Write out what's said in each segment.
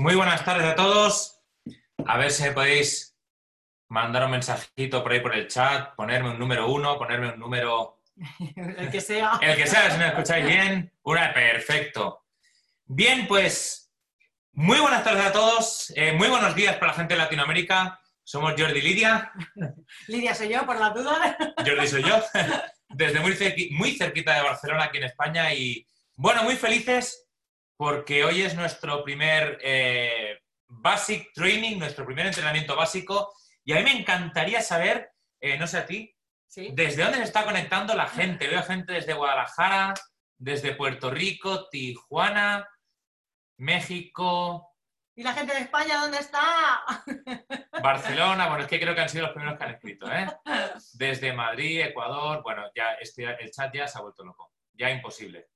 muy buenas tardes a todos. A ver si me podéis mandar un mensajito por ahí por el chat, ponerme un número uno, ponerme un número... el que sea. El que sea, si me escucháis bien. Una, perfecto. Bien, pues, muy buenas tardes a todos, eh, muy buenos días para la gente de Latinoamérica. Somos Jordi y Lidia. Lidia soy yo, por la duda. Jordi soy yo, desde muy, cerqui- muy cerquita de Barcelona, aquí en España. Y bueno, muy felices porque hoy es nuestro primer eh, Basic Training, nuestro primer entrenamiento básico. Y a mí me encantaría saber, eh, no sé a ti, Sí. desde dónde se está conectando la gente. Veo gente desde Guadalajara, desde Puerto Rico, Tijuana, México, ¿Y la gente de España dónde está? Barcelona, bueno, es que creo que han sido los primeros que han escrito, ¿eh? Desde Madrid, Ecuador, bueno, ya este, el chat ya se ha vuelto loco, ya imposible.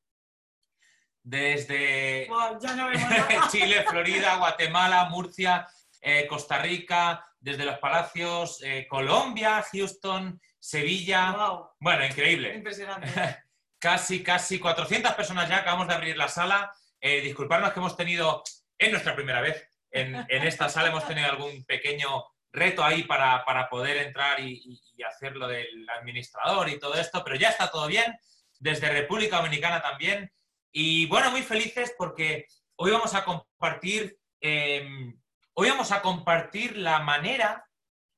Desde no. Chile, Florida, Guatemala, Murcia, eh, Costa Rica, desde Los Palacios, eh, Colombia, Houston, Sevilla, Wow, bueno, increíble. impresionante. Casi, casi 400 personas ya, acabamos de abrir la sala. Eh, disculparnos que hemos tenido, es nuestra primera vez en, en esta sala, hemos tenido algún pequeño reto ahí para, para poder entrar y, y- y hacer lo del administrador y todo esto, pero ya está todo bien, desde República Dominicana también. Y bueno, muy felices porque hoy vamos a compartir, eh, hoy vamos a compartir la manera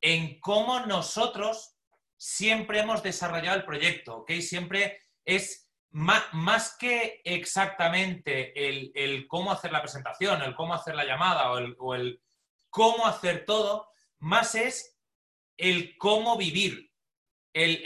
en cómo nosotros siempre hemos desarrollado el proyecto, ¿ok? Siempre es ma- más, que exactamente el, el cómo hacer la presentación, el cómo hacer la llamada o el, cómo hacer todo, más es el cómo vivir, el-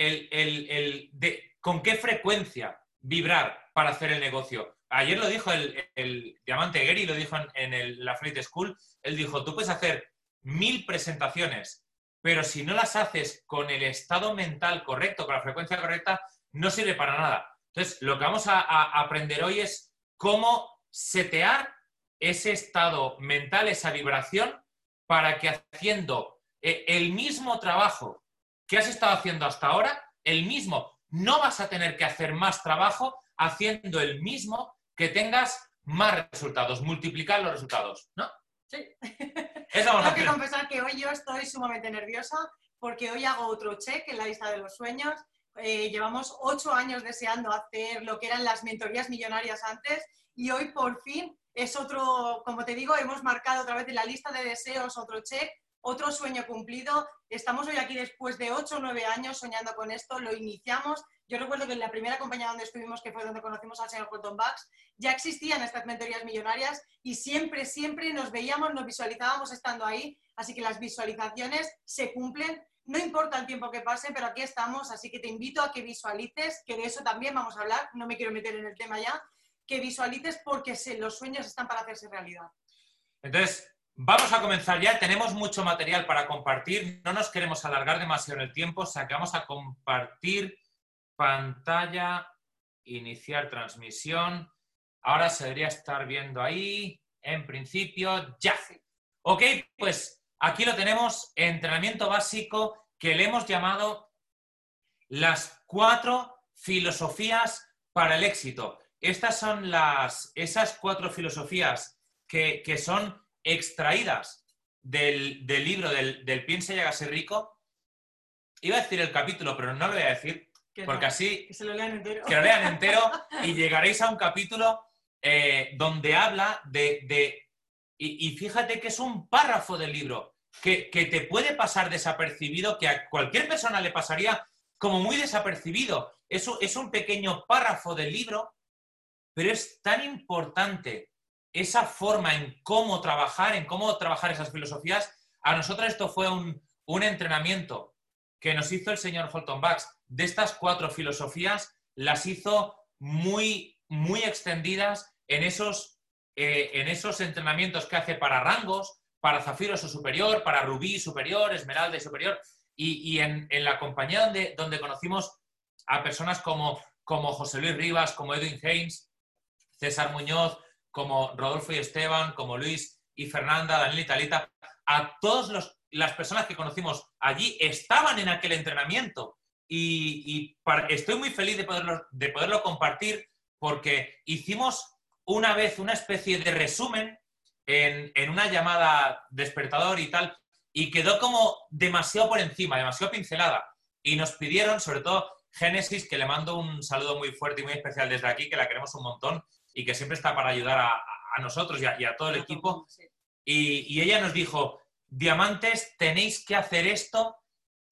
el de, con qué frecuencia vibrar para hacer el negocio. Ayer lo dijo el, el Diamante Gary, lo dijo en, el- la Flight School, él dijo, tú puedes hacer mil presentaciones, pero si no las haces con el estado mental correcto, con la frecuencia correcta, no sirve para nada. Entonces, lo que vamos a, a aprender hoy es cómo setear ese estado mental, esa vibración, para que haciendo eh, el mismo trabajo que has estado haciendo hasta ahora, el mismo, no vas a tener que hacer más trabajo haciendo el mismo que tengas más resultados, multiplicar los resultados, ¿no? Sí. Eso vamos a Tengo que confesar que hoy yo estoy sumamente nerviosa porque hoy hago otro check en la lista de los sueños. Eh, llevamos ocho años deseando hacer lo que eran las mentorías millonarias antes y hoy por fin es otro, como te digo, hemos marcado otra vez en la lista de deseos otro check, otro sueño cumplido. Estamos hoy aquí después de ocho o nueve años soñando con esto, lo iniciamos. Yo recuerdo que en la primera compañía donde estuvimos, que fue donde conocimos al señor Colton Bucks, ya existían estas mentorías millonarias y siempre, siempre nos veíamos, nos visualizábamos estando ahí, así que las visualizaciones se cumplen, no importa el tiempo que pase, pero aquí estamos, así que te invito a que visualices, que de eso también vamos a hablar, no me quiero meter en el tema ya, que visualices porque los sueños están para hacerse realidad. Entonces, vamos a comenzar ya. Tenemos mucho material para compartir. No nos queremos alargar demasiado en el tiempo. O sea, que vamos a compartir pantalla, iniciar transmisión. Ahora se debería estar viendo ahí. En principio, ya. Ok, pues aquí lo tenemos. Entrenamiento básico que le hemos llamado las cuatro filosofías para el éxito. Estas son las, esas cuatro filosofías que, que son extraídas del, del libro del, del Piensa y hágase rico. Iba a decir el capítulo, pero no lo voy a decir, Que, porque no, así que se lo lean entero. que lo lean entero y llegaréis a un capítulo eh, donde habla de... de- y, y fíjate que es un párrafo del libro que, que te puede pasar desapercibido, que a cualquier persona le pasaría como muy desapercibido. Eso es un pequeño párrafo del libro, pero es tan importante esa forma en cómo trabajar, en cómo trabajar esas filosofías. A nosotros esto fue un, un entrenamiento que nos hizo el señor Holton Bucks. De estas cuatro filosofías, las hizo muy, muy extendidas en esos, eh, en esos entrenamientos que hace para rangos, para zafiros o superior, para rubí superior, esmeralda y superior. Y, y en, la compañía donde, donde conocimos a personas como, como José Luis Rivas, como Edwin Haynes, César Muñoz, como Rodolfo y Esteban, como Luis y Fernanda, Daniel y Talita, a todas las personas que conocimos allí estaban en aquel entrenamiento. Y, y para- estoy muy feliz de poderlo, de poderlo compartir porque hicimos una vez una especie de resumen en, en una llamada despertador y tal, y quedó como demasiado por encima, demasiado pincelada. Y nos pidieron, sobre todo Génesis, que le mando un saludo muy fuerte y muy especial desde aquí, que la queremos un montón y que siempre está para ayudar a, a nosotros y a, y a, todo el equipo. Y, y ella nos dijo, diamantes, tenéis que hacer esto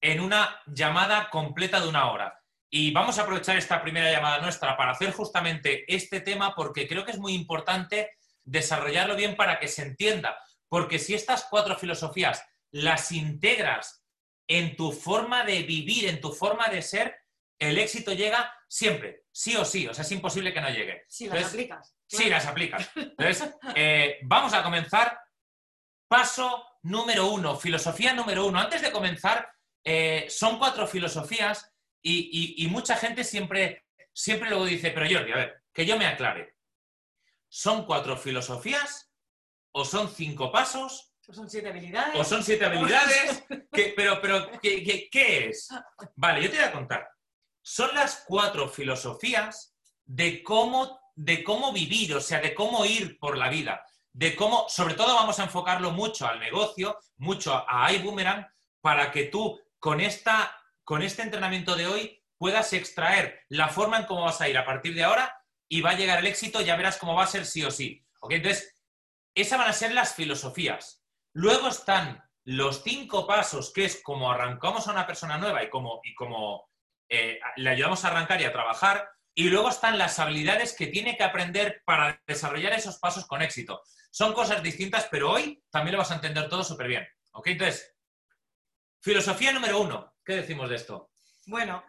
en una llamada completa de una hora. Y vamos a aprovechar esta primera llamada nuestra para hacer justamente este tema porque creo que es muy importante desarrollarlo bien para que se entienda. Porque si estas cuatro filosofías las integras en tu forma de vivir, en tu forma de ser, el éxito llega siempre, sí o sí. O sea, es imposible que no llegue. Si las aplicas. Claro. Sí, las aplicas. Entonces, eh, vamos a comenzar. Paso número uno, filosofía número uno. Antes de comenzar, eh, son cuatro filosofías y, y, y, mucha gente siempre, siempre luego dice, pero Jordi, a ver, que yo me aclare. ¿Son cuatro filosofías o son cinco pasos? O son siete habilidades. O son siete habilidades. que, pero, pero ¿qué, qué, qué es? Vale, yo te voy a contar. Son las cuatro filosofías de cómo, de cómo vivir, o sea, de cómo ir por la vida. De cómo, sobre todo vamos a enfocarlo mucho al negocio, mucho a iBoomerang, para que tú con, esta, con este entrenamiento de hoy puedas extraer la forma en cómo vas a ir a partir de ahora y va a llegar el éxito, ya verás cómo va a ser sí o sí. ¿Ok? Entonces, esas van a ser las filosofías. Luego están los cinco pasos, que es como arrancamos a una persona nueva y como, y como eh, le ayudamos a arrancar y a trabajar. Y luego están las habilidades que tiene que aprender para desarrollar esos pasos con éxito. Son cosas distintas, pero hoy también lo vas a entender todo súper bien. ¿Ok? Entonces, filosofía número uno. ¿Qué decimos de esto? Bueno,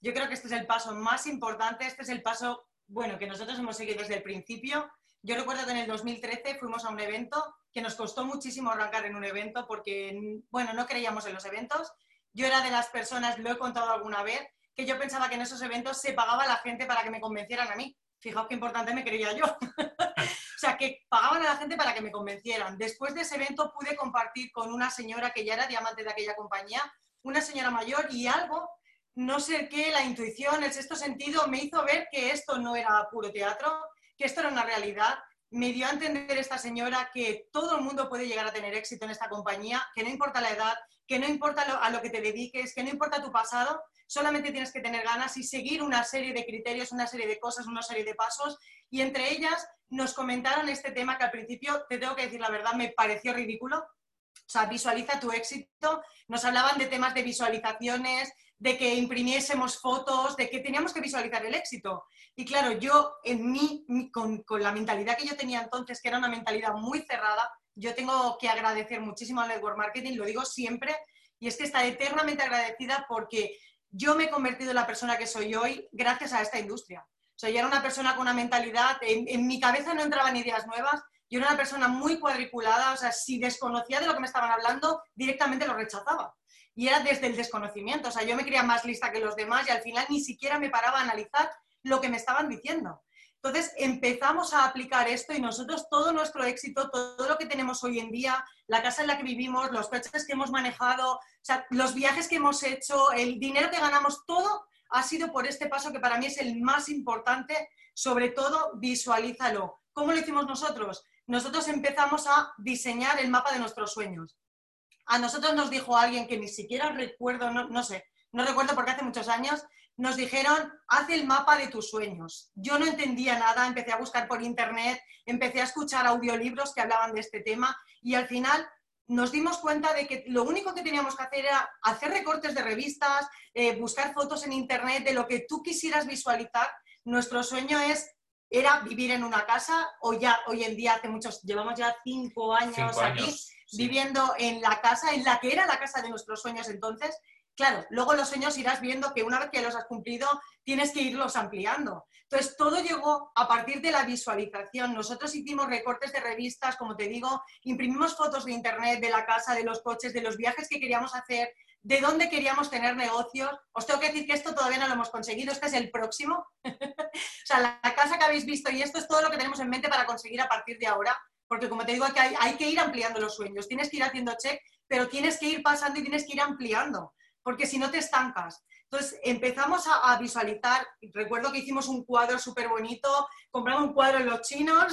yo creo que este es el paso más importante. Este es el paso, bueno, que nosotros hemos seguido desde el principio yo recuerdo que en el 2013 fuimos a un evento que nos costó muchísimo arrancar en un evento porque, bueno, no creíamos en los eventos. Yo era de las personas, lo he contado alguna vez, que yo pensaba que en esos eventos se pagaba la gente para que me convencieran a mí. Fijaos qué importante me creía yo. o sea, que pagaban a la gente para que me convencieran. Después de ese evento pude compartir con una señora que ya era diamante de aquella compañía, una señora mayor y algo, no sé qué, la intuición, el sexto sentido, me hizo ver que esto no era puro teatro, que esto era una realidad. Me dio a entender esta señora que todo el mundo puede llegar a tener éxito en esta compañía, que no importa la edad, que no importa a lo que te dediques, que no importa tu pasado, solamente tienes que tener ganas y seguir una serie de criterios, una serie de cosas, una serie de pasos. Y entre ellas nos comentaron este tema que al principio, te tengo que decir la verdad, me pareció ridículo. O sea, visualiza tu éxito. Nos hablaban de temas de visualizaciones, de que imprimiésemos fotos, de que teníamos que visualizar el éxito. Y claro, yo en mí, con, la mentalidad que yo tenía entonces, que era una mentalidad muy cerrada, yo tengo que agradecer muchísimo al network marketing, lo digo siempre, y es que está eternamente agradecida porque yo me he convertido en la persona que soy hoy gracias a esta industria. O sea, yo era una persona con una mentalidad, en, en mi cabeza no entraban ideas nuevas, yo era una persona muy cuadriculada, o sea, si desconocía de lo que me estaban hablando, directamente lo rechazaba y era desde el desconocimiento. O sea, yo me creía más lista que los demás y al final ni siquiera me paraba a analizar lo que me estaban diciendo. Entonces empezamos a aplicar esto y nosotros todo nuestro éxito, todo lo que tenemos hoy en día, la casa en la que vivimos, los coches que hemos manejado, los viajes que hemos hecho, el dinero que ganamos, todo ha sido por este paso que para mí es el más importante. Sobre todo, visualízalo. ¿Cómo lo hicimos nosotros? Nosotros empezamos a diseñar el mapa de nuestros sueños. A nosotros nos dijo alguien que ni siquiera recuerdo, no, no sé, no recuerdo porque hace muchos años, nos dijeron, haz el mapa de tus sueños. Yo no entendía nada, empecé a buscar por internet, empecé a escuchar audiolibros que hablaban de este tema y al final nos dimos cuenta de que lo único que teníamos que hacer era hacer recortes de revistas, eh, buscar fotos en internet de lo que tú quisieras visualizar. Nuestro sueño es era vivir en una casa o ya hoy en día hace muchos, llevamos ya cinco años Cinco aquí años, viviendo en la casa, en la que era la casa de nuestros sueños entonces. Claro, luego los sueños irás viendo que una vez que los has cumplido tienes que irlos ampliando. Entonces, todo llegó a partir de la visualización. Nosotros hicimos recortes de revistas, como te digo, imprimimos fotos de internet, de la casa, de los coches, de los viajes que queríamos hacer, de dónde queríamos tener negocios. Os tengo que decir que esto todavía no lo hemos conseguido, este es el próximo. o sea, la, casa que habéis visto y esto es todo lo que tenemos en mente para conseguir a partir de ahora, porque como te digo, que hay, hay que ir ampliando los sueños, tienes que ir haciendo check, pero tienes que ir pasando y tienes que ir ampliando, porque si no te estancas. Entonces empezamos a, visualizar, recuerdo que hicimos un cuadro súper bonito, compramos un cuadro en los chinos,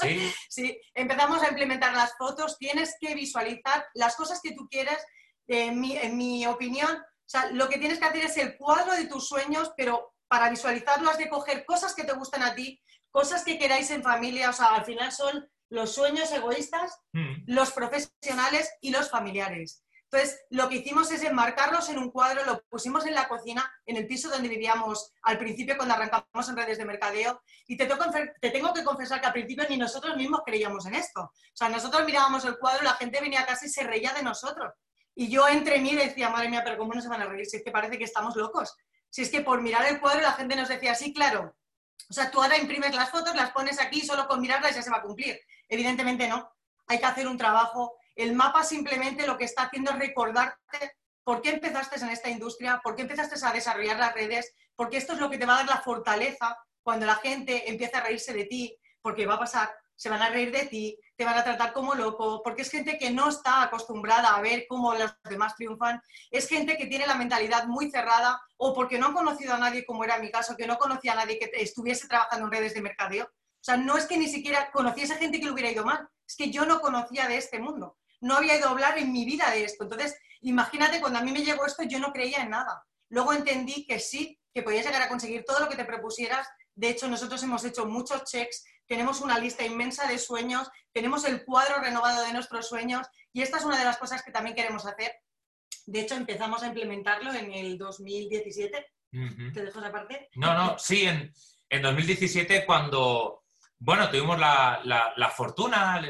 ¿Sí? sí, empezamos a implementar las fotos, tienes que visualizar las cosas que tú quieres, en mi, opinión, o sea, lo que tienes que hacer es el cuadro de tus sueños, pero para visualizarlo has de coger cosas que te gustan a ti, cosas que queráis en familia, o sea, al final son los sueños egoístas, mm. los profesionales y los familiares. Entonces, lo que hicimos es enmarcarlos en un cuadro, lo pusimos en la cocina, en el piso donde vivíamos al principio cuando arrancamos en redes de mercadeo. Y te tengo, te tengo que confesar que al principio ni nosotros mismos creíamos en esto. O sea, nosotros mirábamos el cuadro, la gente venía a casa y se reía de nosotros. Y yo entre mí decía, madre mía, pero ¿cómo no se van a reír? Si es que parece que estamos locos. Si es que por mirar el cuadro la gente nos decía, sí, claro. O sea, tú ahora imprimes las fotos, las pones aquí, solo con mirarlas ya se va a cumplir. Evidentemente no. Hay que hacer un trabajo el mapa simplemente lo que está haciendo es recordarte por qué empezaste en esta industria, por qué empezaste a desarrollar las redes, porque esto es lo que te va a dar la fortaleza cuando la gente empieza a reírse de ti, porque va a pasar, se van a reír de ti, te van a tratar como loco, porque es gente que no está acostumbrada a ver cómo los demás triunfan, es gente que tiene la mentalidad muy cerrada o porque no han conocido a nadie, como era mi caso, que no conocía a nadie que estuviese trabajando en redes de mercadeo. O sea, no es que ni siquiera conociese gente que le hubiera ido mal, es que yo no conocía de este mundo no había ido a hablar en mi vida de esto. Entonces, imagínate, cuando a mí me llegó esto, yo no creía en nada. Luego entendí que sí, que podías llegar a conseguir todo lo que te propusieras. De hecho, nosotros hemos hecho muchos checks, tenemos una lista inmensa de sueños, tenemos el cuadro renovado de nuestros sueños y esta es una de las cosas que también queremos hacer. De hecho, empezamos a implementarlo en el 2017. ¿Te dejo esa parte? No, no, sí, en, en 2017 cuando, bueno, tuvimos la, la, la fortuna,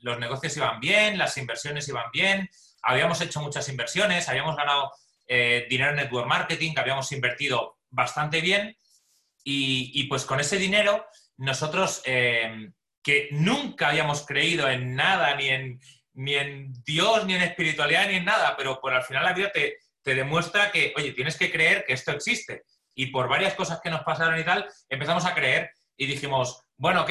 los negocios iban bien, las inversiones iban bien, habíamos hecho muchas inversiones, habíamos ganado eh, dinero en network marketing, que habíamos invertido bastante bien y, pues con ese dinero nosotros eh, que nunca habíamos creído en nada, ni en, ni en Dios, ni en espiritualidad, ni en nada, pero por al final la vida te, te demuestra que, oye, tienes que creer que esto existe. Y por varias cosas que nos pasaron y tal, empezamos a creer y dijimos, bueno, ok,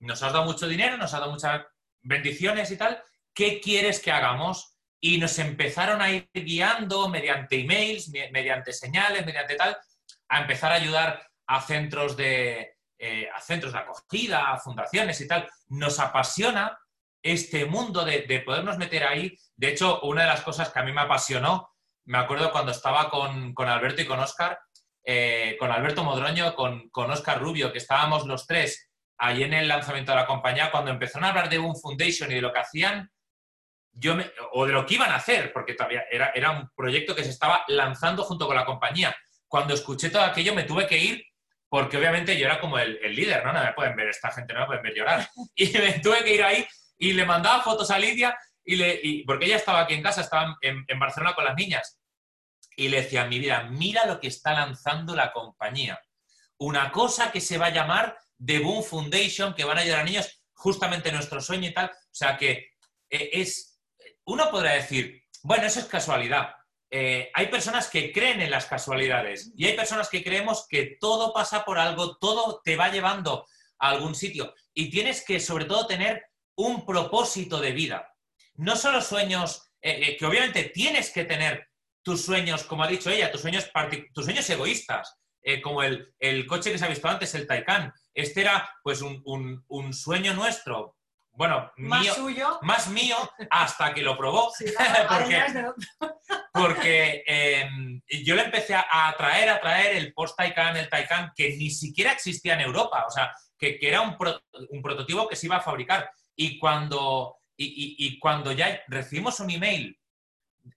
nos has dado mucho dinero, nos has dado mucha bendiciones y tal, ¿qué quieres que hagamos? Y nos empezaron a ir guiando mediante emails, mediante señales, mediante tal, a empezar a ayudar a centros de, eh, a centros de acogida, a fundaciones y tal. Nos apasiona este mundo de, podernos meter ahí. De hecho, una de las cosas que a mí me apasionó, me acuerdo cuando estaba con, Alberto y con Oscar, eh, con Alberto Modroño, con, con Oscar Rubio, que estábamos los tres ahí en el lanzamiento de la compañía, cuando empezaron a hablar de Boom Foundation y de lo que hacían, yo o de lo que iban a hacer, porque todavía era, era un proyecto que se estaba lanzando junto con la compañía. Cuando escuché todo aquello me tuve que ir porque obviamente yo era como el, líder, ¿no? No me pueden ver, esta gente no me pueden ver llorar. Y me tuve que ir ahí y le mandaba fotos a Lidia, y le, porque ella estaba aquí en casa, estaba en, en Barcelona con las niñas, y le decía, mi vida, mira lo que está lanzando la compañía. Una cosa que se va a llamar de Boom Foundation que van a ayudar a niños, justamente nuestro sueño y tal. O sea que eh, es, uno podrá decir, bueno, eso es casualidad. Eh, hay personas que creen en las casualidades y hay personas que creemos que todo pasa por algo, todo te va llevando a algún sitio. Y tienes que sobre todo tener un propósito de vida. No solo sueños, eh, que obviamente tienes que tener tus sueños, como ha dicho ella, tus sueños, tus sueños egoístas, como el, el, coche que se ha visto antes, el Taycan, este era pues un, sueño nuestro, bueno, más suyo. Más mío hasta que lo probó. porque, em, yo le empecé a atraer, a traer el post Taycan, el Taycan, que ni siquiera existía en Europa, o sea, que, era un, prototipo que se iba a fabricar. Y cuando, y, cuando ya recibimos un email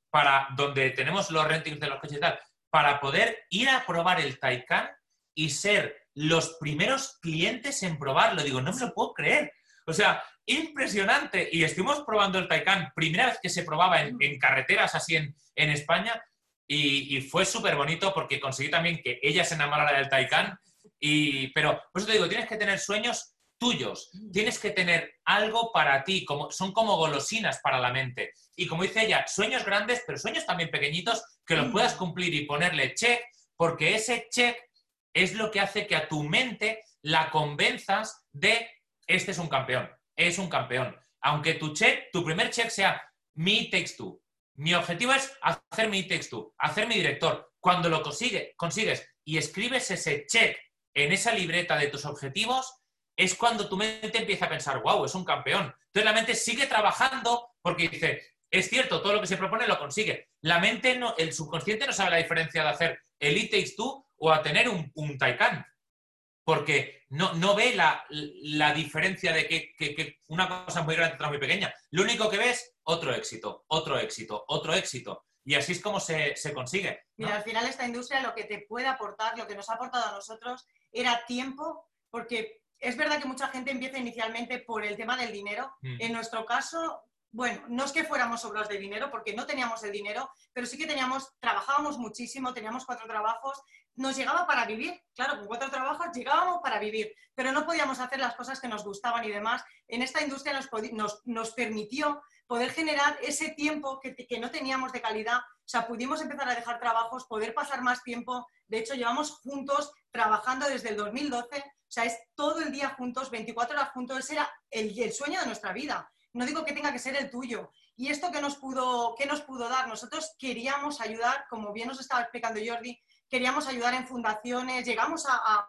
para donde tenemos los rentings de los coches y tal, para poder ir a probar el Taycan y ser los primeros clientes en probarlo. Digo, no me lo puedo creer. O sea, impresionante. Y estuvimos probando el Taycan, primera vez que se probaba en, carreteras así en, España, y, fue súper bonito porque conseguí también que ella se enamorara del Taycan. Y, pero, por eso te digo, tienes que tener sueños tuyos, tienes que tener algo para ti, como, son como golosinas para la mente. Y como dice ella, sueños grandes, pero sueños también pequeñitos que los puedas cumplir y ponerle check, porque ese check es lo que hace que a tu mente la convenzas de este es un campeón, es un campeón. Aunque tu check, tu primer check sea mi text Mi objetivo es hacer mi text hacer mi director. cuando lo consigue, consigues y escribes ese check en esa libreta de tus objetivos, es cuando tu mente empieza a pensar, wow, es un campeón. Entonces la mente sigue trabajando porque dice, es cierto, todo lo que se propone lo consigue. La mente, no, el subconsciente no sabe la diferencia de hacer el It Takes Two o a tener un, un. Porque no, no ve la, la diferencia de que, que, que, una cosa es muy grande y otra muy pequeña. Lo único que ves, otro éxito, otro éxito, otro éxito. Y así es como se, se consigue. ¿no? Mira, al final esta industria lo que te puede aportar, lo que nos ha aportado a nosotros, era tiempo, porque es verdad que mucha gente empieza inicialmente por el tema del dinero. Mm. En nuestro caso, bueno, no es que fuéramos obras de dinero, porque no teníamos el dinero, pero sí que teníamos, trabajábamos muchísimo, teníamos cuatro trabajos, nos llegaba para vivir, claro, con cuatro trabajos llegábamos para vivir, pero no podíamos hacer las cosas que nos gustaban y demás. En esta industria nos, nos, permitió poder generar ese tiempo que, que, no teníamos de calidad. O sea, pudimos empezar a dejar trabajos, poder pasar más tiempo. De hecho, llevamos juntos trabajando desde el 2012. O sea, es todo el día juntos, 24 horas juntos. Ese era el sueño de nuestra vida. No digo que tenga que ser el tuyo. ¿Y esto qué nos pudo, qué nos pudo dar? Nosotros queríamos ayudar, como bien nos estaba explicando Jordi, queríamos ayudar en fundaciones, llegamos a,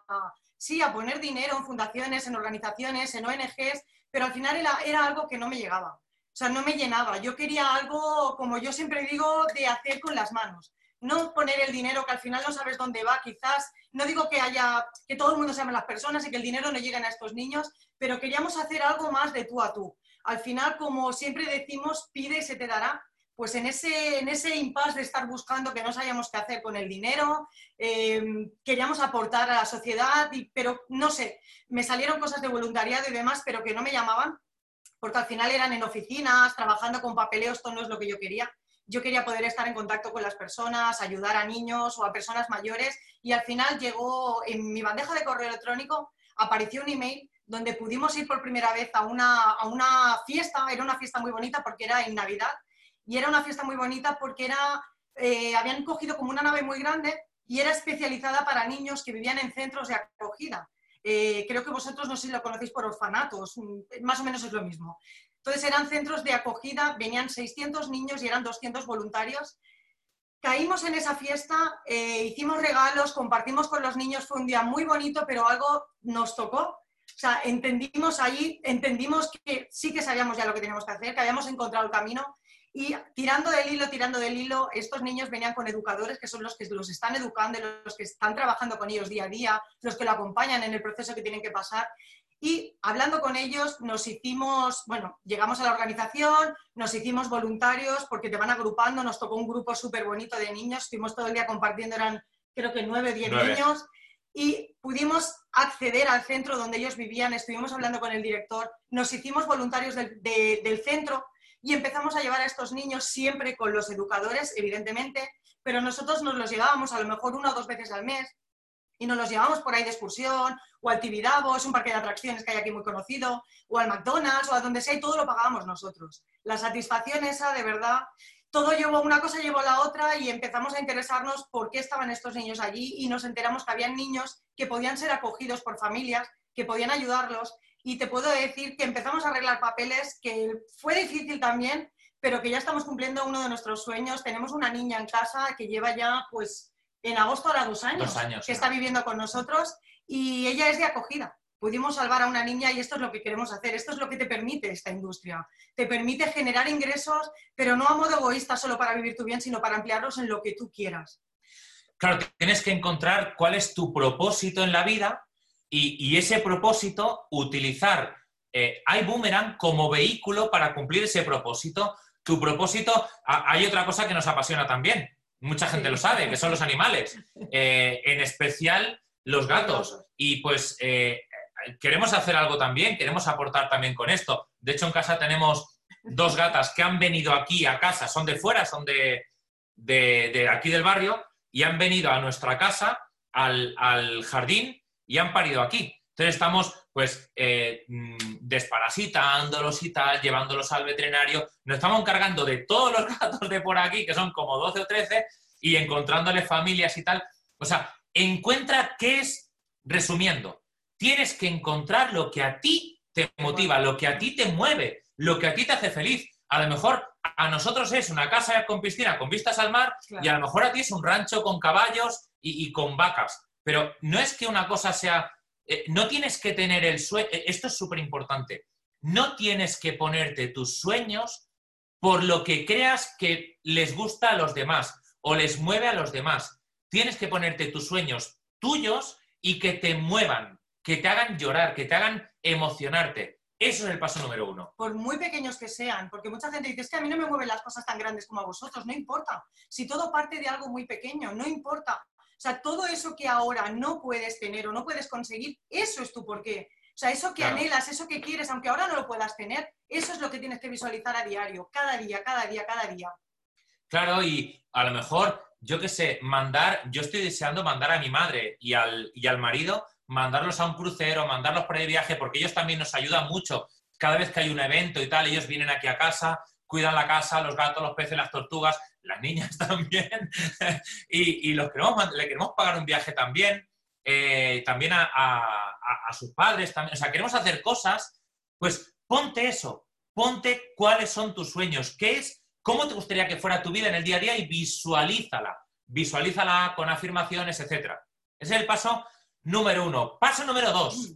sí, a poner dinero en fundaciones, en organizaciones, en ONGs, pero al final era, algo que no me llegaba. O sea, no me llenaba. Yo quería algo, como yo siempre digo, de hacer con las manos. No poner el dinero que al final no sabes dónde va, quizás. No digo que haya, que todo el mundo se llame las personas y que el dinero no llegue a estos niños, pero queríamos hacer algo más de tú a tú. Al final, como siempre decimos, pide y se te dará. Pues en ese, en ese impasse de estar buscando que no sabíamos qué hacer con el dinero, eh, queríamos aportar a la sociedad, pero no sé, me salieron cosas de voluntariado y demás, pero que no me llamaban porque al final eran en oficinas, trabajando con papeleo, esto no es lo que yo quería. Yo quería poder estar en contacto con las personas, ayudar a niños o a personas mayores y al final llegó en mi bandeja de correo electrónico, apareció un email donde pudimos ir por primera vez a una, a una fiesta, era una fiesta muy bonita porque era en Navidad y era una fiesta muy bonita porque era, eh, habían cogido como una nave muy grande y era especializada para niños que vivían en centros de acogida. Eh, creo que vosotros no sé si lo conocéis por orfanatos, más o menos es lo mismo. Entonces eran centros de acogida, venían 600 niños y eran 200 voluntarios. Caímos en esa fiesta, eh, hicimos regalos, compartimos con los niños, fue un día muy bonito, pero algo nos tocó. O sea, entendimos ahí, entendimos que sí que sabíamos ya lo que teníamos que hacer, que habíamos encontrado el camino y tirando del hilo, tirando del hilo, estos niños venían con educadores que son los que los están educando, los que están trabajando con ellos día a día, los que lo acompañan en el proceso que tienen que pasar. Y hablando con ellos nos hicimos, bueno, llegamos a la organización, nos hicimos voluntarios porque te van agrupando, nos tocó un grupo súper bonito de niños, estuvimos todo el día compartiendo, eran creo que nueve o diez niños, y pudimos acceder al centro donde ellos vivían, estuvimos hablando con el director, nos hicimos voluntarios del, de, del centro y empezamos a llevar a estos niños siempre con los educadores, evidentemente, pero nosotros nos los llevábamos a lo mejor una o dos veces al mes y nos los llevamos por ahí de excursión o al Tibidabo, un parque de atracciones que hay aquí muy conocido, o al McDonald's o a donde sea y todo lo pagábamos nosotros. La satisfacción esa, de verdad, todo llevó, una cosa llevó a la otra y empezamos a interesarnos por qué estaban estos niños allí y nos enteramos que habían niños que podían ser acogidos por familias, que podían ayudarlos y te puedo decir que empezamos a arreglar papeles, que fue difícil también, pero que ya estamos cumpliendo uno de nuestros sueños. Tenemos una niña en casa que lleva ya, pues, en agosto ahora dos años, dos años que ¿no? está viviendo con nosotros y ella es de acogida. Pudimos salvar a una niña y esto es lo que queremos hacer. Esto es lo que te permite esta industria. Te permite generar ingresos, pero no a modo egoísta solo para vivir tu bien, sino para emplearlos en lo que tú quieras. Claro, tienes que encontrar cuál es tu propósito en la vida y, y ese propósito, utilizar eh, iBoomerang como vehículo para cumplir ese propósito. Tu propósito, a, hay otra cosa que nos apasiona también, mucha gente sí. lo sabe, que son los animales, eh, en especial los gatos. Y pues eh, queremos hacer algo también, queremos aportar también con esto. De hecho, en casa tenemos dos gatas que han venido aquí a casa, son de fuera, son de, aquí del barrio, y han venido a nuestra casa, al, al jardín, y han parido aquí. Entonces estamos pues eh, desparasitándolos y tal, llevándolos al veterinario. Nos estamos encargando de todos los gatos de por aquí, que son como 12 o 13, y encontrándoles familias y tal. O sea, encuentra qué es, resumiendo, tienes que encontrar lo que a ti te motiva, lo que a ti te mueve, lo que a ti te hace feliz. A lo mejor a nosotros es una casa con piscina, con vistas al mar, Claro. y a lo mejor a ti es un rancho con caballos y, y con vacas. Pero no es que una cosa sea... eh, no tienes que tener el sueño... Esto es súper importante. No tienes que ponerte tus sueños por lo que creas que les gusta a los demás o les mueve a los demás. Tienes que ponerte tus sueños tuyos y que te muevan, que te hagan llorar, que te hagan emocionarte. Eso es el paso número uno. por muy pequeños que sean, porque mucha gente dice, es que a mí no me mueven las cosas tan grandes como a vosotros, no importa. Si todo parte de algo muy pequeño, no importa. O sea, todo eso que ahora no puedes tener o no puedes conseguir, eso es tu porqué. O sea, eso que Claro. anhelas, eso que quieres, aunque ahora no lo puedas tener, eso es lo que tienes que visualizar a diario, cada día, cada día, cada día. Claro, y a lo mejor, yo qué sé, mandar, yo estoy deseando mandar a mi madre y al, y al marido, mandarlos a un crucero, mandarlos por de viaje, porque ellos también nos ayudan mucho. Cada vez que hay un evento y tal, ellos vienen aquí a casa, cuidan la casa, los gatos, los peces, las tortugas, las niñas también, y, los queremos, le queremos pagar un viaje también, eh, también a sus padres, también. o sea, queremos hacer cosas, pues ponte eso, ponte cuáles son tus sueños, qué es, cómo te gustaría que fuera tu vida en el día a día y visualízala, visualízala con afirmaciones, etc. Ese es el paso número uno. Paso número dos,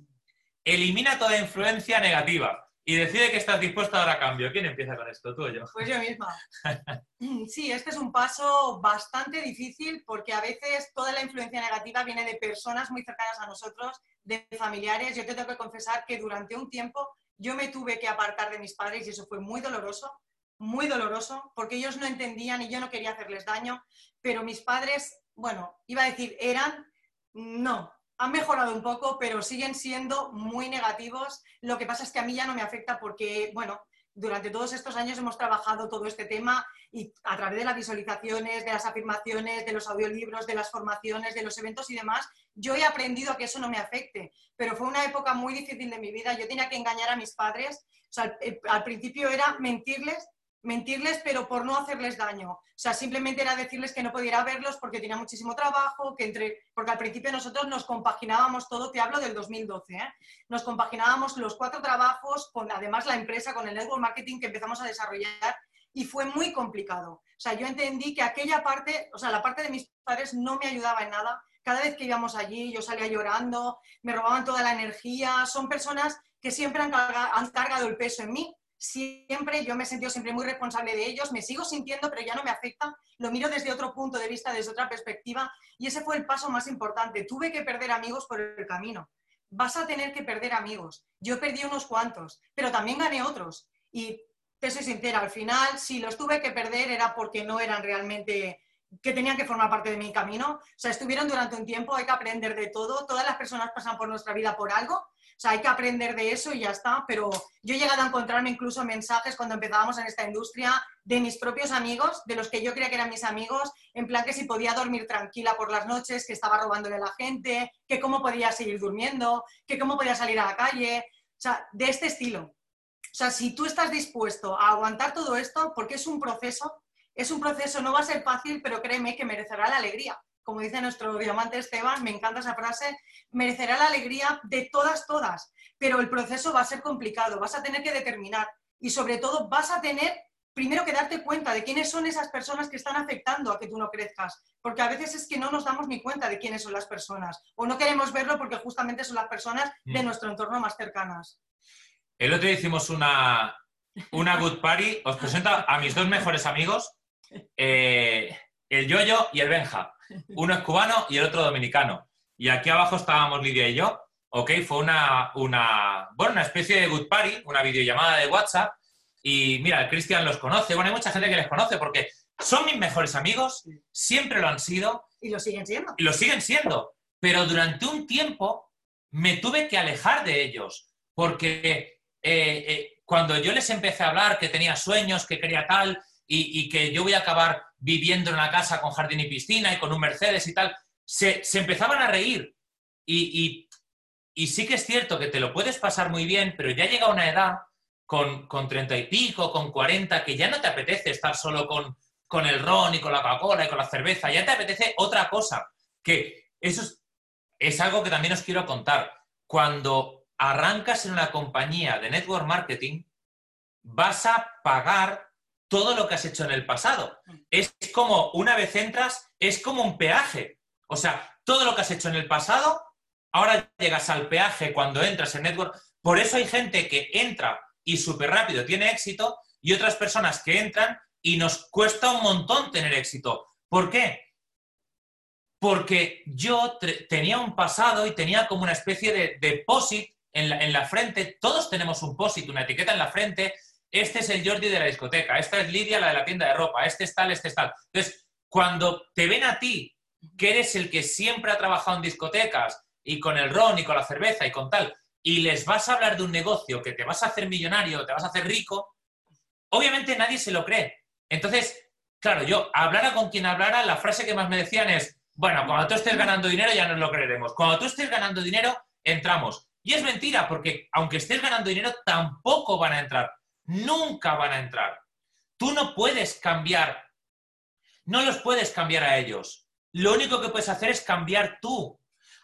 elimina toda influencia negativa y decide que estás dispuesto a dar a cambio. ¿Quién empieza con esto, tú o yo? Pues yo misma. Mm, Sí, este es un paso bastante difícil porque a veces toda la influencia negativa viene de personas muy cercanas a nosotros, de familiares. Yo te tengo que confesar que durante un tiempo yo me tuve que apartar de mis padres y eso fue muy doloroso, muy doloroso, porque ellos no entendían y yo no quería hacerles daño, pero mis padres, bueno, iba a decir, eran, no, han mejorado un poco, pero siguen siendo muy negativos. Lo que pasa es que a mí ya no me afecta porque, bueno, durante todos estos años hemos trabajado todo este tema y a través de las visualizaciones, de las afirmaciones, de los audiolibros, de las formaciones, de los eventos y demás, yo he aprendido a que eso no me afecte. Pero fue una época muy difícil de mi vida. Yo tenía que engañar a mis padres. O sea, al, al principio era mentirles, mentirles, pero por no hacerles daño. O sea, simplemente era decirles que no pudiera verlos porque tenía muchísimo trabajo, que entre, porque al principio nosotros nos compaginábamos todo, te hablo del 2012, ¿eh? nos compaginábamos los cuatro trabajos con además la empresa, con el network marketing que empezamos a desarrollar y fue muy complicado. O sea, yo entendí que aquella parte, o sea, la parte de mis padres no me ayudaba en nada. Cada vez que íbamos allí yo salía llorando, me robaban toda la energía. Son personas que siempre han, han cargado el peso en mí. Siempre, yo me he sentido siempre muy responsable de ellos, me sigo sintiendo, pero ya no me afecta. Lo miro desde otro punto de vista, desde otra perspectiva, y ese fue el paso más importante. Tuve que perder amigos por el camino. Vas a tener que perder amigos. Yo perdí unos cuantos, pero también gané otros. Y te soy sincera, al final, si los tuve que perder era porque no eran realmente que tenían que formar parte de mi camino. O sea, estuvieron durante un tiempo, hay que aprender de todo. Todas las personas pasan por nuestra vida por algo. O sea, hay que aprender de eso y ya está. Pero yo he llegado a encontrarme incluso mensajes cuando empezábamos en esta industria de mis propios amigos, de los que yo creía que eran mis amigos, en plan que si podía dormir tranquila por las noches, que estaba robándole a la gente, que cómo podía seguir durmiendo, que cómo podía salir a la calle. O sea, de este estilo. O sea, si tú estás dispuesto a aguantar todo esto, porque es un proceso, es un proceso, no va a ser fácil, pero créeme que merecerá la alegría. Como dice nuestro diamante Esteban, me encanta esa frase, merecerá la alegría de todas, todas, pero el proceso va a ser complicado, vas a tener que determinar y sobre todo vas a tener primero que darte cuenta de quiénes son esas personas que están afectando a que tú no crezcas, porque a veces es que no nos damos ni cuenta de quiénes son las personas o no queremos verlo porque justamente son las personas de Mm. nuestro entorno más cercanas. El otro día hicimos una, una good party. Os presento a mis dos mejores amigos, eh, el Yoyo y el Benja. Uno es cubano y el otro dominicano. Y aquí abajo estábamos Lidia y yo. Ok, fue una, una, bueno, una especie de good party, una videollamada de WhatsApp. Y mira, Cristian los conoce. Bueno, hay mucha gente que les conoce porque son mis mejores amigos, siempre lo han sido Y lo siguen siendo. y lo siguen siendo. Pero durante un tiempo me tuve que alejar de ellos, porque eh, eh, cuando yo les empecé a hablar que tenía sueños, que quería tal, y, y que yo voy a acabar viviendo en una casa con jardín y piscina y con un Mercedes y tal, se, se empezaban a reír. Y, y- sí que es cierto que te lo puedes pasar muy bien, pero ya llega una edad con, con 30 y pico, con 40, que ya no te apetece estar solo con, con el ron y con la Coca-Cola y con la cerveza, ya te apetece otra cosa. Que eso es, es algo que también os quiero contar. Cuando arrancas en una compañía de network marketing, vas a pagar todo lo que has hecho en el pasado. Es como, una vez entras, es como un peaje. O sea, todo lo que has hecho en el pasado, ahora llegas al peaje cuando entras en Network. Por eso hay gente que entra y súper rápido tiene éxito y otras personas que entran y nos cuesta un montón tener éxito. ¿Por qué? Porque yo tenía un pasado y tenía como una especie de deposit en la, en la frente. Todos tenemos un posit, una etiqueta en la frente. Este es el Jordi de la discoteca, esta es Lidia, la de la tienda de ropa, este es tal, este es tal. Entonces, cuando te ven a ti, que eres el que siempre ha trabajado en discotecas y con el ron y con la cerveza y con tal, y les vas a hablar de un negocio que te vas a hacer millonario, te vas a hacer rico, obviamente nadie se lo cree. Entonces, claro, yo hablara con quien hablara, la frase que más me decían es, bueno, cuando tú estés ganando dinero ya nos lo creeremos. Cuando tú estés ganando dinero, entramos. Y es mentira, porque aunque estés ganando dinero, tampoco van a entrar. Nunca van a entrar. Tú no puedes cambiar. No los puedes cambiar a ellos. Lo único que puedes hacer es cambiar tú.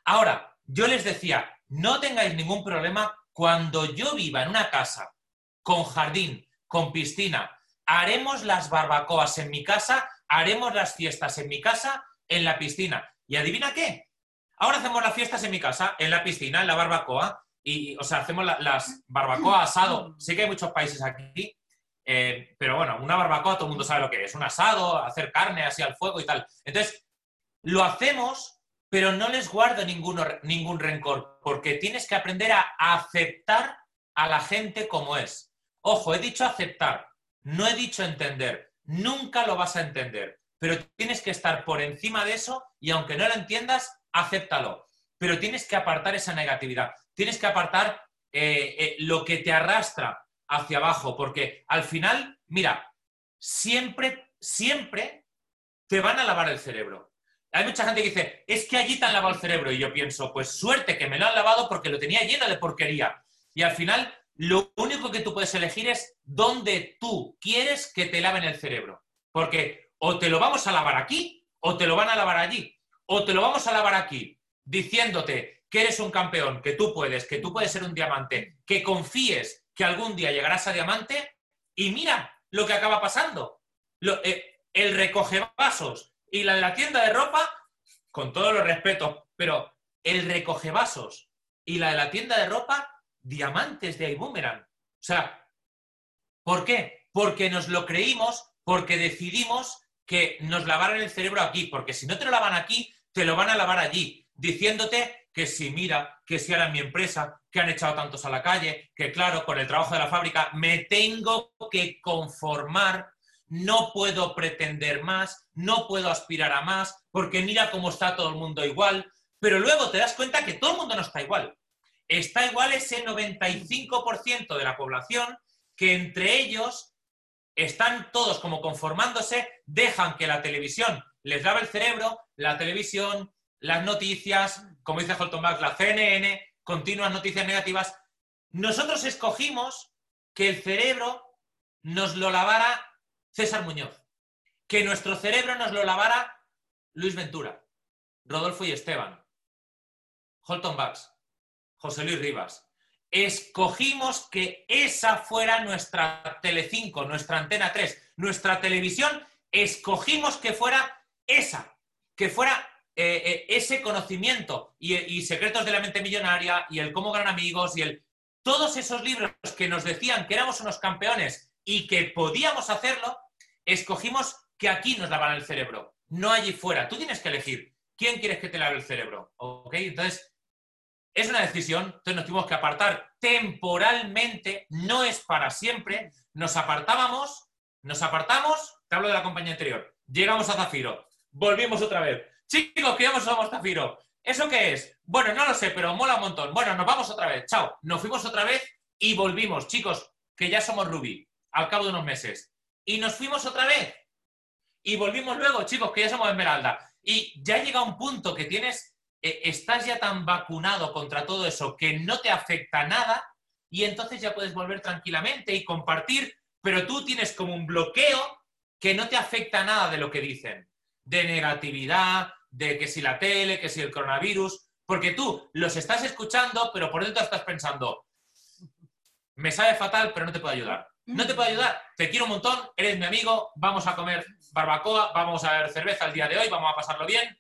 Ahora, yo les decía, no tengáis ningún problema cuando yo viva en una casa con jardín, con piscina, haremos las barbacoas en mi casa, haremos las fiestas en mi casa, en la piscina. ¿Y adivina qué? Ahora hacemos las fiestas en mi casa, en la piscina, en la barbacoa, y, o sea, hacemos las barbacoa asado. Sé que hay muchos países aquí, eh, pero bueno, una barbacoa todo el mundo sabe lo que es, un asado, hacer carne así al fuego y tal. Entonces, lo hacemos, pero no les guardo ningún rencor, porque tienes que aprender a aceptar a la gente como es. Ojo, he dicho aceptar, no he dicho entender. Nunca lo vas a entender, pero tienes que estar por encima de eso y aunque no lo entiendas, acéptalo. Pero tienes que apartar esa negatividad, tienes que apartar eh, eh, lo que te arrastra hacia abajo, porque al final, mira, siempre, siempre te van a lavar el cerebro. Hay mucha gente que dice, es que allí te han lavado el cerebro. Y yo pienso, pues suerte que me lo han lavado porque lo tenía lleno de porquería. Y al final lo único que tú puedes elegir es dónde tú quieres que te laven el cerebro. Porque o te lo vamos a lavar aquí o te lo van a lavar allí. O te lo vamos a lavar aquí diciéndote que eres un campeón, que tú puedes, que tú puedes ser un diamante, que confíes que algún día llegarás a diamante y mira lo que acaba pasando. Eh, el recoge vasos y la de la tienda de ropa, con todos los respetos, pero el recoge vasos y la de la tienda de ropa diamantes de iBoomerang. O sea, ¿por qué? Porque nos lo creímos, porque decidimos que nos lavaran el cerebro aquí, porque si no te lo lavan aquí, te lo van a lavar allí, diciéndote que si mira, que si ahora en mi empresa, que han echado tantos a la calle, que claro, con el trabajo de la fábrica me tengo que conformar, no puedo pretender más, no puedo aspirar a más, porque mira cómo está todo el mundo igual, pero luego te das cuenta que todo el mundo no está igual. Está igual ese 95% de la población que entre ellos están todos como conformándose, dejan que la televisión les lave el cerebro, la televisión, las noticias, como dice Holton Max, la CNN, continuas noticias negativas. Nosotros escogimos que el cerebro nos lo lavara César Muñoz, que nuestro cerebro nos lo lavara Luis Ventura, Rodolfo y Esteban, Holton Bucks, José Luis Rivas. Escogimos que esa fuera nuestra Telecinco, nuestra Antena 3, nuestra televisión, escogimos que fuera esa, que fuera eh, eh, ese conocimiento y, Secretos de la Mente Millonaria y el Cómo Gran Amigos y el... Todos esos libros que nos decían que éramos unos campeones y que podíamos hacerlo, escogimos que aquí nos lavaran el cerebro, no allí fuera. Tú tienes que elegir quién quieres que te lave el cerebro, ¿ok? Entonces, es una decisión, entonces nos tuvimos que apartar temporalmente, no es para siempre. Nos apartábamos, nos apartamos, te hablo de la compañía anterior, llegamos a Zafiro, volvimos otra vez. Chicos, que ya somos Zafiro. ¿Eso qué es? Bueno, no lo sé, pero mola un montón. Bueno, nos vamos otra vez, chao. Nos fuimos otra vez y volvimos, chicos, que ya somos Ruby, al cabo de unos meses. Y nos fuimos otra vez. Y volvimos luego, chicos, que ya somos Esmeralda. Y ya llega un punto que tienes eh, estás ya tan vacunado contra todo eso que no te afecta nada y entonces ya puedes volver tranquilamente y compartir, pero tú tienes como un bloqueo que no te afecta nada de lo que dicen, de negatividad, de que si la tele, que si el coronavirus, porque tú los estás escuchando, pero por dentro estás pensando, me sabe fatal, pero no te puedo ayudar. No te puedo ayudar. Te quiero un montón, eres mi amigo, vamos a comer barbacoa, vamos a ver cerveza el día de hoy, vamos a pasarlo bien,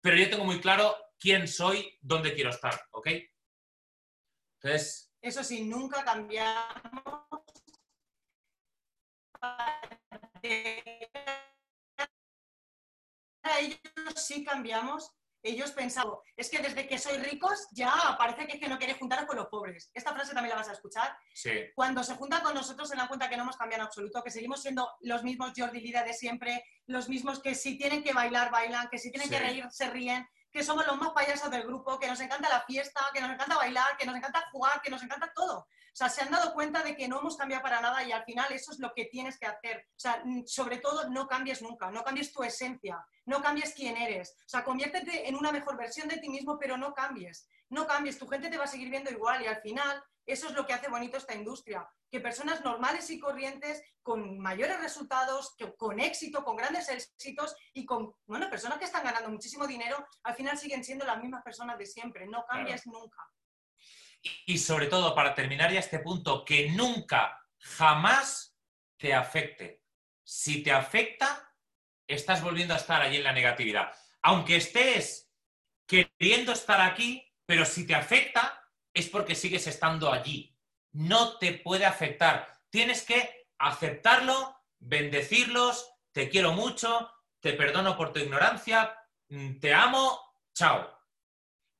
pero yo tengo muy claro quién soy, dónde quiero estar, ¿ok? Entonces... Eso sí, nunca cambiamos ellos sí cambiamos. Ellos pensaban, es que desde que soy ricos ya parece que, es que no quiere juntar con los pobres. Esta frase también la vas a escuchar. Sí. Cuando se juntan con nosotros se dan cuenta que no hemos cambiado en absoluto, que seguimos siendo los mismos Jordi Lida de siempre, los mismos que si tienen que bailar, bailan, que si tienen que reír, se ríen, que somos los más payasos del grupo, que nos encanta la fiesta, que nos encanta bailar, que nos encanta jugar, que nos encanta todo. O sea, se han dado cuenta de que no hemos cambiado para nada y al final eso es lo que tienes que hacer. O sea, sobre todo no cambies nunca, no cambies tu esencia, no cambies quién eres. O sea, conviértete en una mejor versión de ti mismo, pero no cambies. No cambies, tu gente te va a seguir viendo igual y al final eso es lo que hace bonito esta industria, que personas normales y corrientes con mayores resultados, con éxito, con grandes éxitos y con, bueno, personas que están ganando muchísimo dinero, al final siguen siendo las mismas personas de siempre, no cambias nunca. Y sobre todo, para terminar ya este punto, que nunca, jamás te afecte. Si te afecta, estás volviendo a estar allí en la negatividad. Aunque estés queriendo estar aquí, pero si te afecta, es porque sigues estando allí. No te puede afectar. Tienes que aceptarlo, bendecirlos, te quiero mucho, te perdono por tu ignorancia, mm, te amo, chao.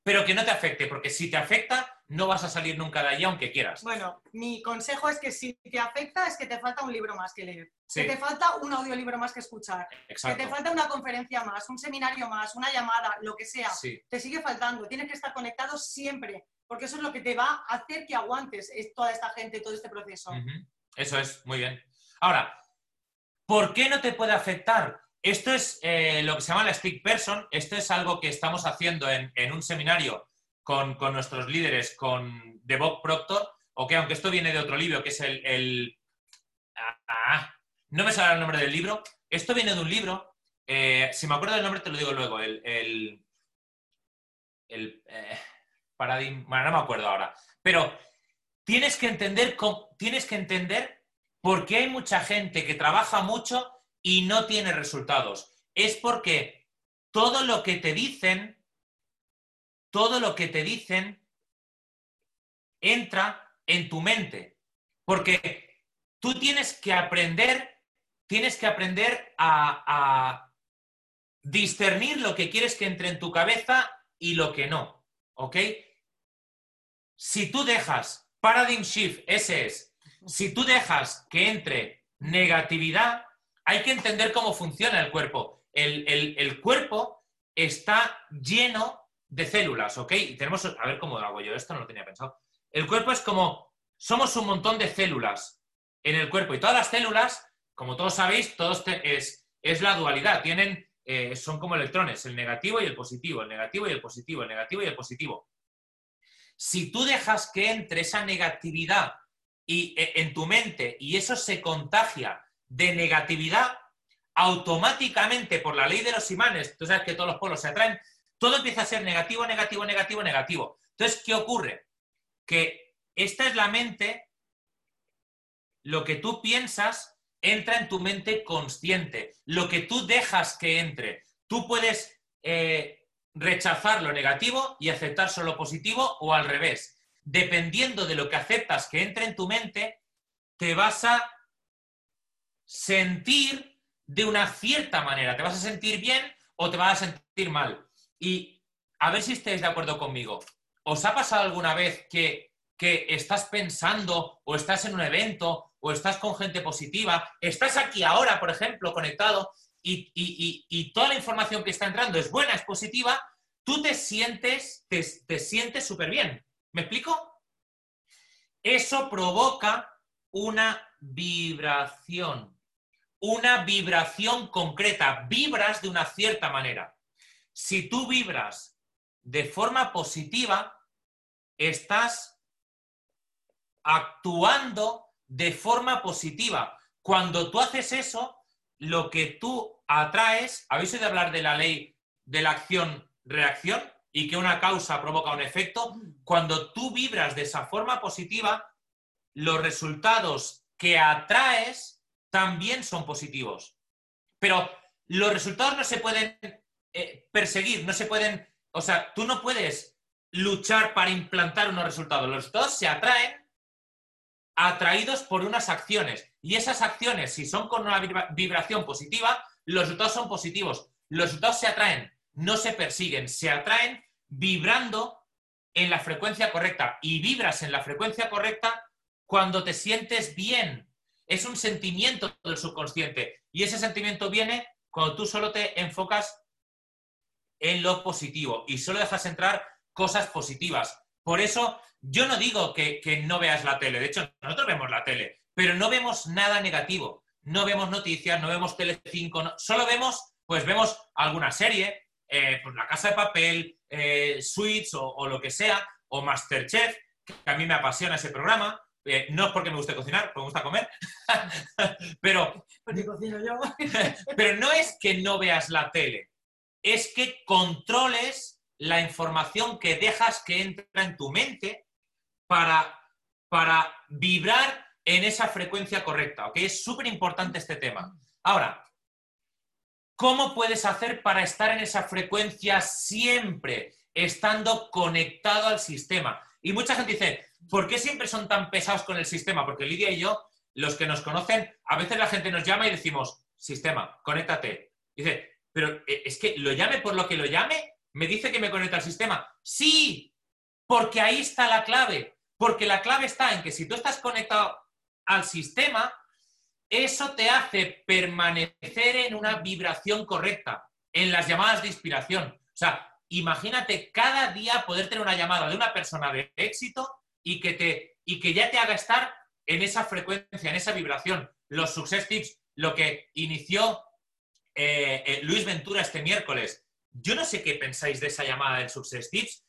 Pero que no te afecte, porque si te afecta, no vas a salir nunca de allí aunque quieras. Bueno, mi consejo es que si te afecta es que te falta un libro más que leer, que te falta un audiolibro más que escuchar, que te falta una conferencia más, un seminario más, una llamada, lo que sea. Te sigue faltando, tienes que estar conectado siempre, porque eso es lo que te va a hacer que aguantes toda esta gente, todo este proceso. Eso es, muy bien. Ahora, ¿por qué no te puede afectar? Esto es eh, lo que se llama la stick person, esto es algo que estamos haciendo en, un seminario con, nuestros líderes, con The Bob Proctor, o que aunque esto viene de otro libro, que es el... Ah, no me sale el nombre del libro. Esto viene de un libro. Eh, si me acuerdo del nombre, te lo digo luego. El, el, el eh, no me acuerdo ahora. Pero tienes que entender, tienes que entender por qué hay mucha gente que trabaja mucho y no tiene resultados. Es porque todo lo que te dicen todo lo que te dicen entra en tu mente. Porque tú tienes que aprender, tienes que aprender a, discernir lo que quieres que entre en tu cabeza y lo que no. ¿Ok? Si tú dejas paradigm shift, ese es, si tú dejas que entre negatividad, hay que entender cómo funciona el cuerpo. El, el cuerpo está lleno de células, ¿ok? Y tenemos, a ver cómo hago yo esto, no lo tenía pensado. El cuerpo es como, somos un montón de células en el cuerpo y todas las células, como todos sabéis, todos es, es la dualidad, tienen, eh, son como electrones, el negativo y el positivo, el negativo y el positivo, el negativo y el positivo. Si tú dejas que entre esa negatividad y, e, en tu mente y eso se contagia de negatividad, automáticamente por la ley de los imanes, tú sabes que todos los polos se atraen, todo empieza a ser negativo, negativo, negativo, negativo. Entonces, ¿qué ocurre? Que esta es la mente, lo que tú piensas entra en tu mente consciente, lo que tú dejas que entre. Tú puedes eh, rechazar lo negativo y aceptar solo positivo o al revés. Dependiendo de lo que aceptas que entre en tu mente, te vas a sentir de una cierta manera. Te vas a sentir bien o te vas a sentir mal. Y a ver si estáis de acuerdo conmigo. ¿Os ha pasado alguna vez que, que estás pensando o estás en un evento o estás con gente positiva, estás aquí ahora, por ejemplo, conectado y, y, toda la información que está entrando es buena, es positiva, tú te sientes, te, te sientes súper bien. ¿Me explico? Eso provoca una vibración, una vibración concreta, vibras de una cierta manera si tú vibras de forma positiva, estás actuando de forma positiva. Cuando tú haces eso, lo que tú atraes, habéis oído hablar de la ley de la acción-reacción y que una causa provoca un efecto, cuando tú vibras de esa forma positiva, los resultados que atraes también son positivos. Pero los resultados no se pueden eh, perseguir, no se pueden, o sea, tú no puedes luchar para implantar unos resultados. Los resultados se atraen atraídos por unas acciones. Y esas acciones, si son con una vibración positiva, los resultados son positivos. Los resultados se atraen, no se persiguen, se atraen vibrando en la frecuencia correcta. Y vibras en la frecuencia correcta cuando te sientes bien. Es un sentimiento del subconsciente. Y ese sentimiento viene cuando tú solo te enfocas en lo positivo y solo dejas entrar cosas positivas. Por eso yo no digo que, no veas la tele, de hecho nosotros vemos la tele, pero no vemos nada negativo, no vemos noticias, no vemos Telecinco, solo vemos, pues vemos alguna serie, eh, pues La Casa de Papel, eh, Suits o, lo que sea, o Masterchef, que a mí me apasiona ese programa, eh, no es porque me guste cocinar, porque me gusta comer, pero, pero no es que no veas la tele, es que controles la información que dejas que entra en tu mente para, para vibrar en esa frecuencia correcta, ¿ok? Es súper importante este tema. Ahora, ¿cómo puedes hacer para estar en esa frecuencia siempre, estando conectado al sistema? Y mucha gente dice, ¿por qué siempre son tan pesados con el sistema? Porque Lidia y yo, los que nos conocen, a veces la gente nos llama y decimos, sistema, conéctate. Dice, pero eh, es que lo llame por lo que lo llame, me dice que me conecta al sistema. Sí, porque ahí está la clave. Porque la clave está en que si tú estás conectado al sistema, eso te hace permanecer en una vibración correcta, en las llamadas de inspiración. O sea, imagínate cada día poder tener una llamada de una persona de éxito y que, te, y que ya te haga estar en esa frecuencia, en esa vibración. Los Success Tips, lo que inició eh, eh, Luis Ventura este miércoles. Yo no sé qué pensáis de esa llamada del Success Tips.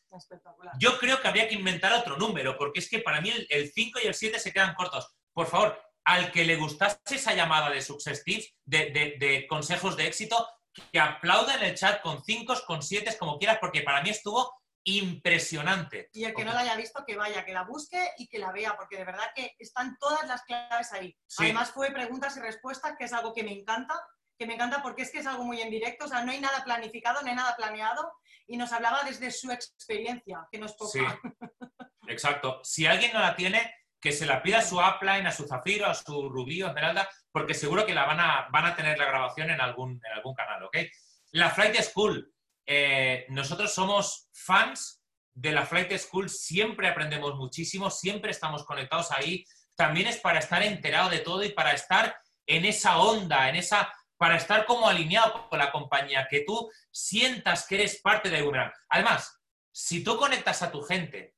Yo creo que habría que inventar otro número, porque es que para mí el, 5 y el 7 se quedan cortos. Por favor, al que le gustase esa llamada de Success Tips, de, consejos de éxito, que aplauda en el chat con 5, con 7, como quieras, porque para mí estuvo impresionante. Y el que no la haya visto, que vaya, que la busque y que la vea, porque de verdad que están todas las claves ahí. Además fue preguntas y respuestas, que es algo que me encanta, que me encanta porque es que es algo muy en directo, o sea, no hay nada planificado, no hay nada planeado, y nos hablaba desde su experiencia, que nos toca. Sí, exacto. Si alguien no la tiene, que se la pida a su upline, a su Zafiro, a su Rubí o Esmeralda, porque seguro que la van a, van a tener la grabación en algún, en algún canal, ¿ok? La Flight School. Eh, nosotros somos fans de la Flight School, siempre aprendemos muchísimo, siempre estamos conectados ahí. También es para estar enterado de todo y para estar en esa onda, en esa para estar como alineado con la compañía, que tú sientas que eres parte de Boomerang. Además, si tú conectas a tu gente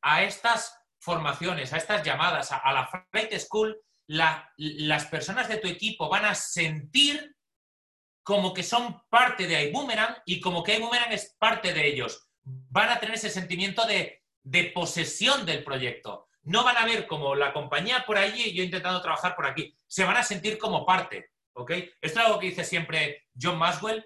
a estas formaciones, a estas llamadas, a, la Flight School, las personas de tu equipo van a sentir como que son parte de iBoomerang y como que iBoomerang es parte de ellos. Van a tener ese sentimiento de, de posesión del proyecto. No van a ver como la compañía por allí y yo intentando trabajar por aquí. Se van a sentir como parte. ¿ok? Esto es algo que dice siempre John Maswell,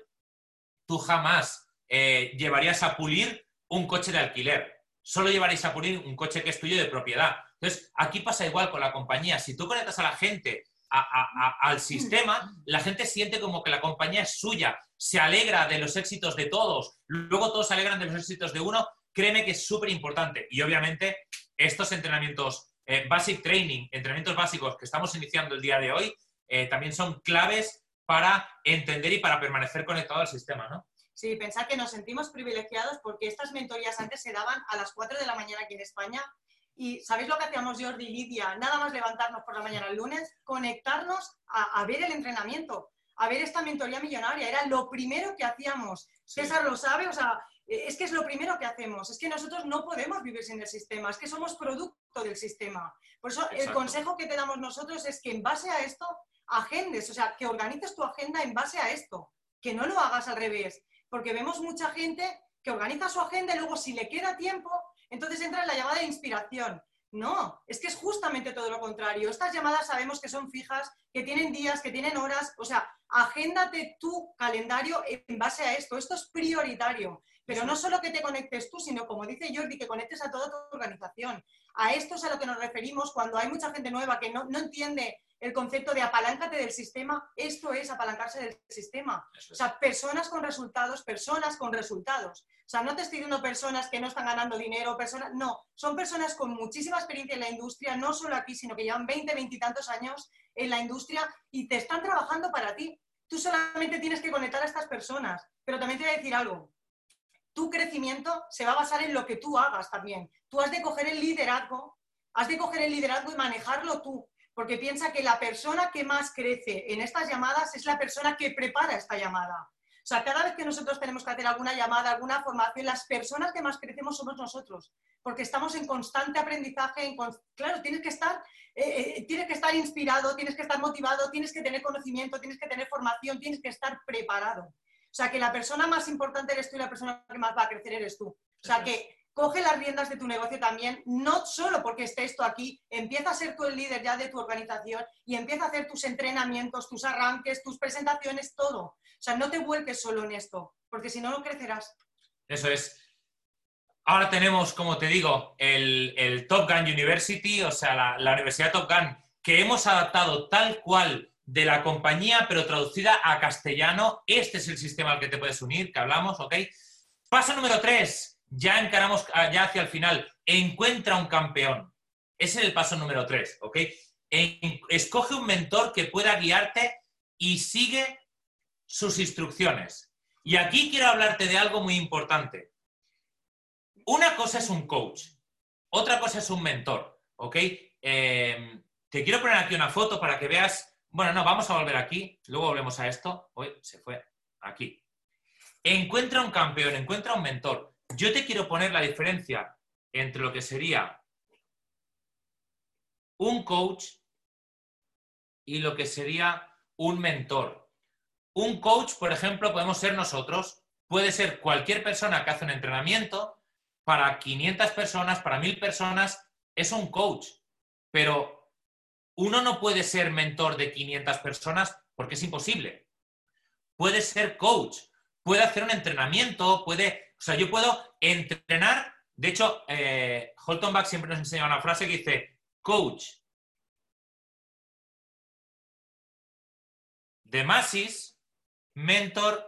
tú jamás eh, llevarías a pulir un coche de alquiler, solo llevaréis a pulir un coche que es tuyo de propiedad. Entonces, aquí pasa igual con la compañía. Si tú conectas a la gente al sistema, la gente siente como que la compañía es suya, se alegra de los éxitos de todos, luego todos se alegran de los éxitos de uno, créeme que es súper importante. Y obviamente, estos entrenamientos, eh, basic training, entrenamientos básicos que estamos iniciando el día de hoy, eh, también son claves para entender y para permanecer conectado al sistema, ¿no? Sí, pensar que nos sentimos privilegiados porque estas mentorías antes se daban a las 4 de la mañana aquí en España. Y ¿sabéis lo que hacíamos Jordi y Lidia? Nada más levantarnos por la mañana el lunes, conectarnos a, ver el entrenamiento, a ver esta mentoría millonaria. Era lo primero que hacíamos. César lo sabe, o sea, eh, es que es lo primero que hacemos. Es que nosotros no podemos vivir sin el sistema, es que somos producto del sistema. Por eso el consejo que te damos nosotros es que en base a esto agendes, o sea, que organices tu agenda en base a esto, que no lo hagas al revés, porque vemos mucha gente que organiza su agenda y luego si le queda tiempo, entonces entra en la llamada de inspiración. No, es que es justamente todo lo contrario. Estas llamadas sabemos que son fijas, que tienen días, que tienen horas. O sea, agéndate tu calendario en base a esto. Esto es prioritario. Pero no solo que te conectes tú, sino como dice Jordi, que conectes a toda tu organización. A esto es a lo que nos referimos cuando hay mucha gente nueva que no, entiende el concepto de apaláncate del sistema, esto es apalancarse del sistema. O sea, personas con resultados, personas con resultados. O sea, no te estoy diciendo personas que no están ganando dinero, personas, no, son personas con muchísima experiencia en la industria, no solo aquí, sino que llevan 20, 20 y tantos años en la industria y te están trabajando para ti. Tú solamente tienes que conectar a estas personas. Pero también te voy a decir algo. Tu crecimiento se va a basar en lo que tú hagas también. Tú has de coger el liderazgo, has de coger el liderazgo y manejarlo tú. Porque piensa que la persona que más crece en estas llamadas es la persona que prepara esta llamada. O sea, cada vez que nosotros tenemos que hacer alguna llamada, alguna formación, las personas que más crecemos somos nosotros, porque estamos en constante aprendizaje. En Claro, tienes que, estar, eh, eh, tienes que estar inspirado, tienes que estar motivado, tienes que tener conocimiento, tienes que tener formación, tienes que estar preparado. O sea, que la persona más importante eres tú y la persona que más va a crecer eres tú. O sea, que coge las riendas de tu negocio también, no solo porque estés tú aquí, empieza a ser tú el líder ya de tu organización y empieza a hacer tus entrenamientos, tus arranques, tus presentaciones, todo. O sea, no te vuelques solo en esto, porque si no, no crecerás. Eso es. Ahora tenemos, como te digo, el, Top Gun University, o sea, la, la Universidad Top Gun, que hemos adaptado tal cual de la compañía, pero traducida a castellano. Este es el sistema al que te puedes unir, que hablamos, ¿ok? Paso número tres ya encaramos ah, ya hacia el final, encuentra un campeón. Ese es el paso número tres, ¿ok? escoge un mentor que pueda guiarte y sigue sus instrucciones. Y aquí quiero hablarte de algo muy importante. Una cosa es un coach, otra cosa es un mentor, ¿ok? Em, te quiero poner aquí una foto para que veas. Bueno, no, vamos a volver aquí, luego volvemos a esto. Hoy se fue aquí. Encuentra un campeón, encuentra un mentor. Yo te quiero poner la diferencia entre lo que sería un coach y lo que sería un mentor. Un coach, por ejemplo, podemos ser nosotros, puede ser cualquier persona que hace un entrenamiento para 500 personas, para 1000 personas, es un coach. Pero uno no puede ser mentor de 500 personas porque es imposible. Puede ser coach, puede hacer un entrenamiento, puede o sea, yo puedo entrenar. De hecho, eh, Holton Back siempre nos enseña una frase que dice: Coach de masses, mentor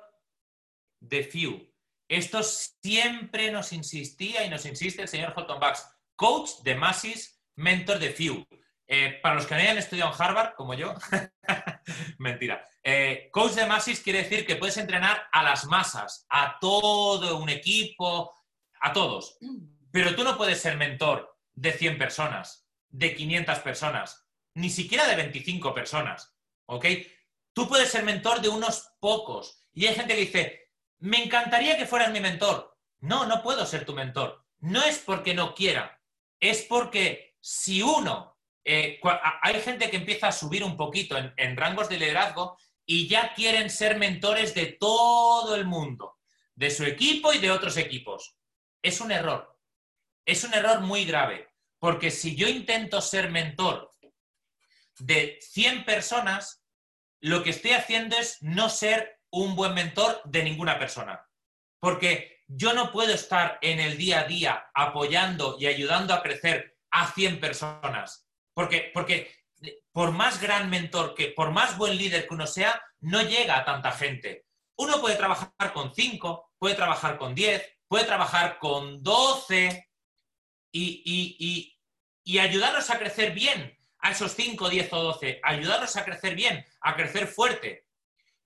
de few. Esto siempre nos insistía y nos insiste el señor Holton Bax. Coach de masses, mentor de few. Eh, para los que no hayan estudiado en Harvard, como yo, mentira. Eh, coach de masses quiere decir que puedes entrenar a las masas, a todo un equipo, a todos. Pero tú no puedes ser mentor de 100 personas, de 500 personas, ni siquiera de 25 personas. ¿Ok? Tú puedes ser mentor de unos pocos. Y hay gente que dice, me encantaría que fueras mi mentor. No, no puedo ser tu mentor. No es porque no quiera, es porque si uno eh, hay gente que empieza a subir un poquito en, rangos de liderazgo y ya quieren ser mentores de todo el mundo, de su equipo y de otros equipos. Es un error. Es un error muy grave, porque si yo intento ser mentor de 100 personas, lo que estoy haciendo es no ser un buen mentor de ninguna persona. Porque yo no puedo estar en el día a día apoyando y ayudando a crecer a 100 personas. Porque, porque por más gran mentor que, por más buen líder que uno sea, no llega a tanta gente. Uno puede trabajar con 5, puede trabajar con 10, puede trabajar con 12 y, y, ayudarlos a crecer bien a esos 5, 10 o 12, ayudarlos a crecer bien, a crecer fuerte.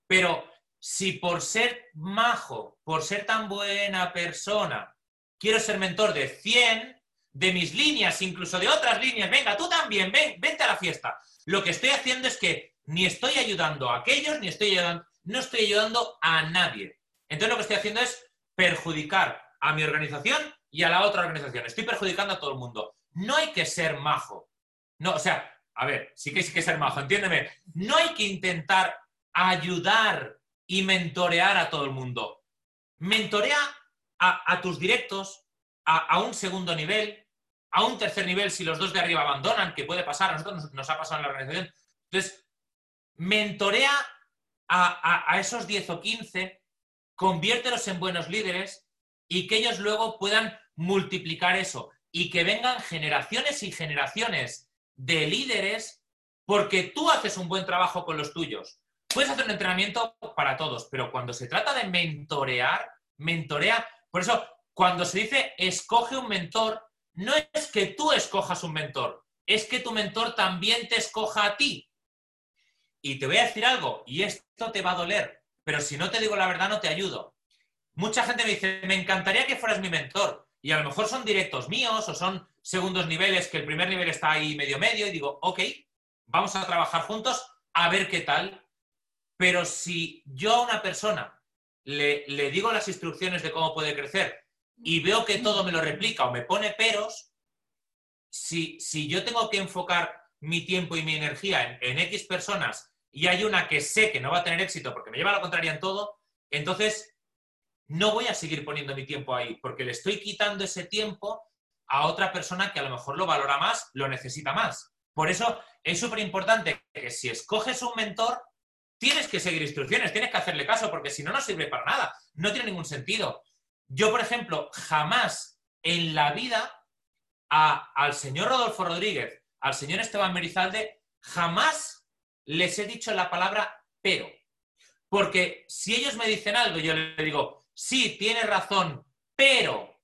Pero si por ser majo, por ser tan buena persona, quiero ser mentor de 100, de mis líneas, incluso de otras líneas, venga, tú también, ven, vente a la fiesta. Lo que estoy haciendo es que ni estoy ayudando a aquellos, ni estoy ayudando, no estoy ayudando a nadie. Entonces lo que estoy haciendo es perjudicar a mi organización y a la otra organización. Estoy perjudicando a todo el mundo. No hay que ser majo. No, o sea, a ver, sí que hay que ser majo, entiéndeme. No hay que intentar ayudar y mentorear a todo el mundo. Mentorea a tus directos, a, un segundo nivel, a un tercer nivel si los dos de arriba abandonan, que puede pasar, a nosotros nos, ha pasado en la organización. Entonces, mentorea a, esos 10 o 15, conviértelos en buenos líderes y que ellos luego puedan multiplicar eso y que vengan generaciones y generaciones de líderes porque tú haces un buen trabajo con los tuyos. Puedes hacer un entrenamiento para todos, pero cuando se trata de mentorear, mentorea. Por eso, cuando se dice escoge un mentor, no es que tú escojas un mentor, es que tu mentor también te escoja a ti. Y te voy a decir algo, y esto te va a doler, pero si no te digo la verdad no te ayudo. Mucha gente me dice, me encantaría que fueras mi mentor, y a lo mejor son directos míos o son segundos niveles, que el primer nivel está ahí medio medio, y digo, ok, vamos a trabajar juntos a ver qué tal. Pero si yo a una persona le, le digo las instrucciones de cómo puede crecer y veo que todo me lo replica o me pone peros, si, si yo tengo que enfocar mi tiempo y mi energía en, en, X personas y hay una que sé que no va a tener éxito porque me lleva a la contraria en todo, entonces no voy a seguir poniendo mi tiempo ahí porque le estoy quitando ese tiempo a otra persona que a lo mejor lo valora más, lo necesita más. Por eso es súper importante que si escoges un mentor, tienes que seguir instrucciones, tienes que hacerle caso porque si no, no sirve para nada, no tiene ningún sentido. Yo, por ejemplo, jamás en la vida a, al señor Rodolfo Rodríguez, al señor Esteban Merizalde, jamás les he dicho la palabra pero. Porque si ellos me dicen algo, yo le digo, sí, tienes razón, pero,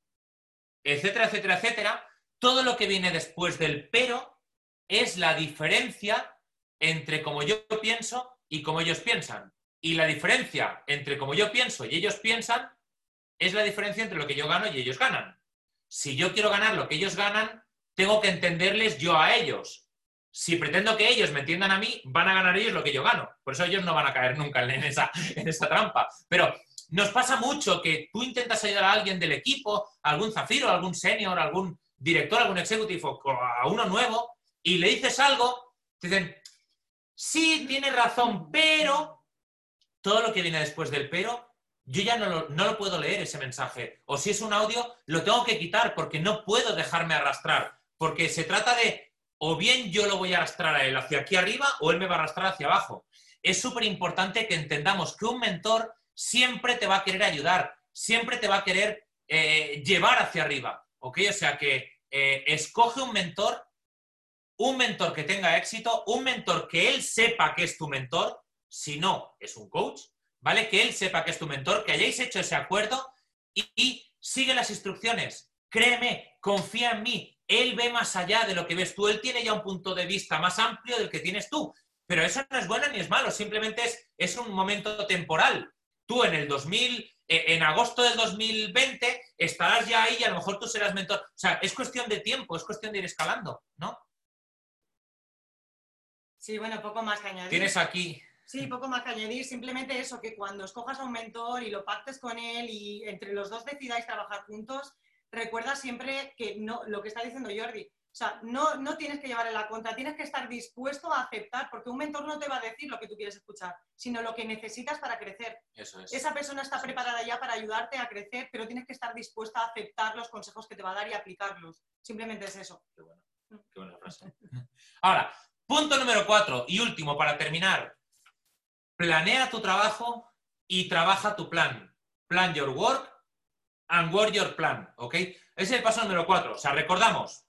etcétera, etcétera, etcétera, todo lo que viene después del pero es la diferencia entre como yo pienso y como ellos piensan. Y la diferencia entre como yo pienso y ellos piensan es la diferencia entre lo que yo gano y ellos ganan. Si yo quiero ganar lo que ellos ganan, tengo que entenderles yo a ellos. Si pretendo que ellos me entiendan a mí, van a ganar ellos lo que yo gano. Por eso ellos no van a caer nunca en esa, en esa trampa. Pero nos pasa mucho que tú intentas ayudar a alguien del equipo, algún zafiro, algún senior, algún director, algún executivo o a uno nuevo, y le dices algo, te dicen, sí, tienes razón, pero todo lo que viene después del pero yo ya no lo, puedo leer ese mensaje. O si es un audio, lo tengo que quitar porque no puedo dejarme arrastrar. Porque se trata de, o bien yo lo voy a arrastrar a él hacia aquí arriba o él me va a arrastrar hacia abajo. Es súper importante que entendamos que un mentor siempre te va a querer ayudar, siempre te va a querer eh, llevar hacia arriba. ¿Ok? O sea que eh, escoge un mentor, un mentor que tenga éxito, un mentor que él sepa que es tu mentor, si no, es un coach, ¿vale? Que él sepa que es tu mentor, que hayáis hecho ese acuerdo y, sigue las instrucciones. Créeme, confía en mí. Él ve más allá de lo que ves tú. Él tiene ya un punto de vista más amplio del que tienes tú. Pero eso no es bueno ni es malo, simplemente es, es un momento temporal. Tú en el 2000, eh, en agosto del 2020, estarás ya ahí y a lo mejor tú serás mentor. O sea, es cuestión de tiempo, es cuestión de ir escalando, ¿no? Sí, bueno, poco más que añadir. Tienes aquí Sí, poco más que añadir, simplemente eso, que cuando escojas a un mentor y lo pactes con él y entre los dos decidáis trabajar juntos, recuerda siempre que no, lo que está diciendo Jordi, o sea, no, no tienes que llevarle la contra, tienes que estar dispuesto a aceptar, porque un mentor no te va a decir lo que tú quieres escuchar, sino lo que necesitas para crecer. Eso es. Esa persona está preparada ya para ayudarte a crecer, pero tienes que estar dispuesta a aceptar los consejos que te va a dar y aplicarlos. Simplemente es eso. Qué bueno. Qué buena frase. Ahora, punto número cuatro y último para terminar planea tu trabajo y trabaja tu plan. Plan your work and work your plan, ¿ok? Ese es el paso número cuatro. O sea, recordamos.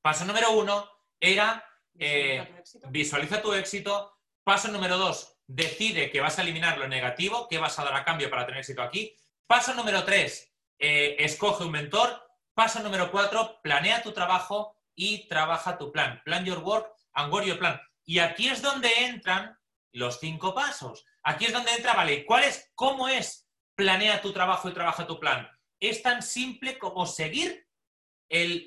Paso número uno era eh, visualiza tu éxito. Paso número dos, decide que vas a eliminar lo negativo, que vas a dar a cambio para tener éxito aquí. Paso número tres, eh, escoge un mentor. Paso número cuatro, planea tu trabajo y trabaja tu plan. Plan your work and work your plan. Y aquí es donde entran los cinco pasos. Aquí es donde entra, vale, ¿cuál es, cómo es planea tu trabajo y trabaja tu plan? Es tan simple como seguir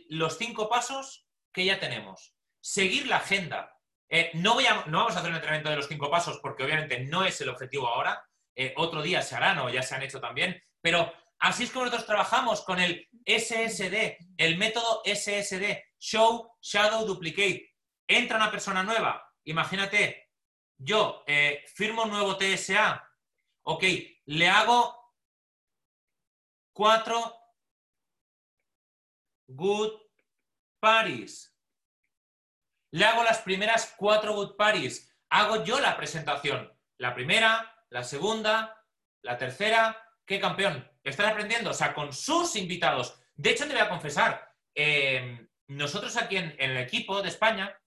los cinco pasos que ya tenemos. Seguir la agenda. Eh, no, voy a, no vamos a hacer un entrenamiento de los cinco pasos porque obviamente no es el objetivo ahora. Eh, otro día se harán o ya se han hecho también. Pero así es como nosotros trabajamos con el SSD, el método SSD, Show, Shadow, Duplicate. Entra una persona nueva, imagínate, yo eh, firmo un nuevo TSA, ok, le hago cuatro good parties. Le hago las primeras cuatro good parties. Hago yo la presentación. La primera, la segunda, la tercera. ¿Qué campeón? estás aprendiendo, o sea, con sus invitados. De hecho, te voy a confesar, eh, nosotros aquí en, el equipo de España,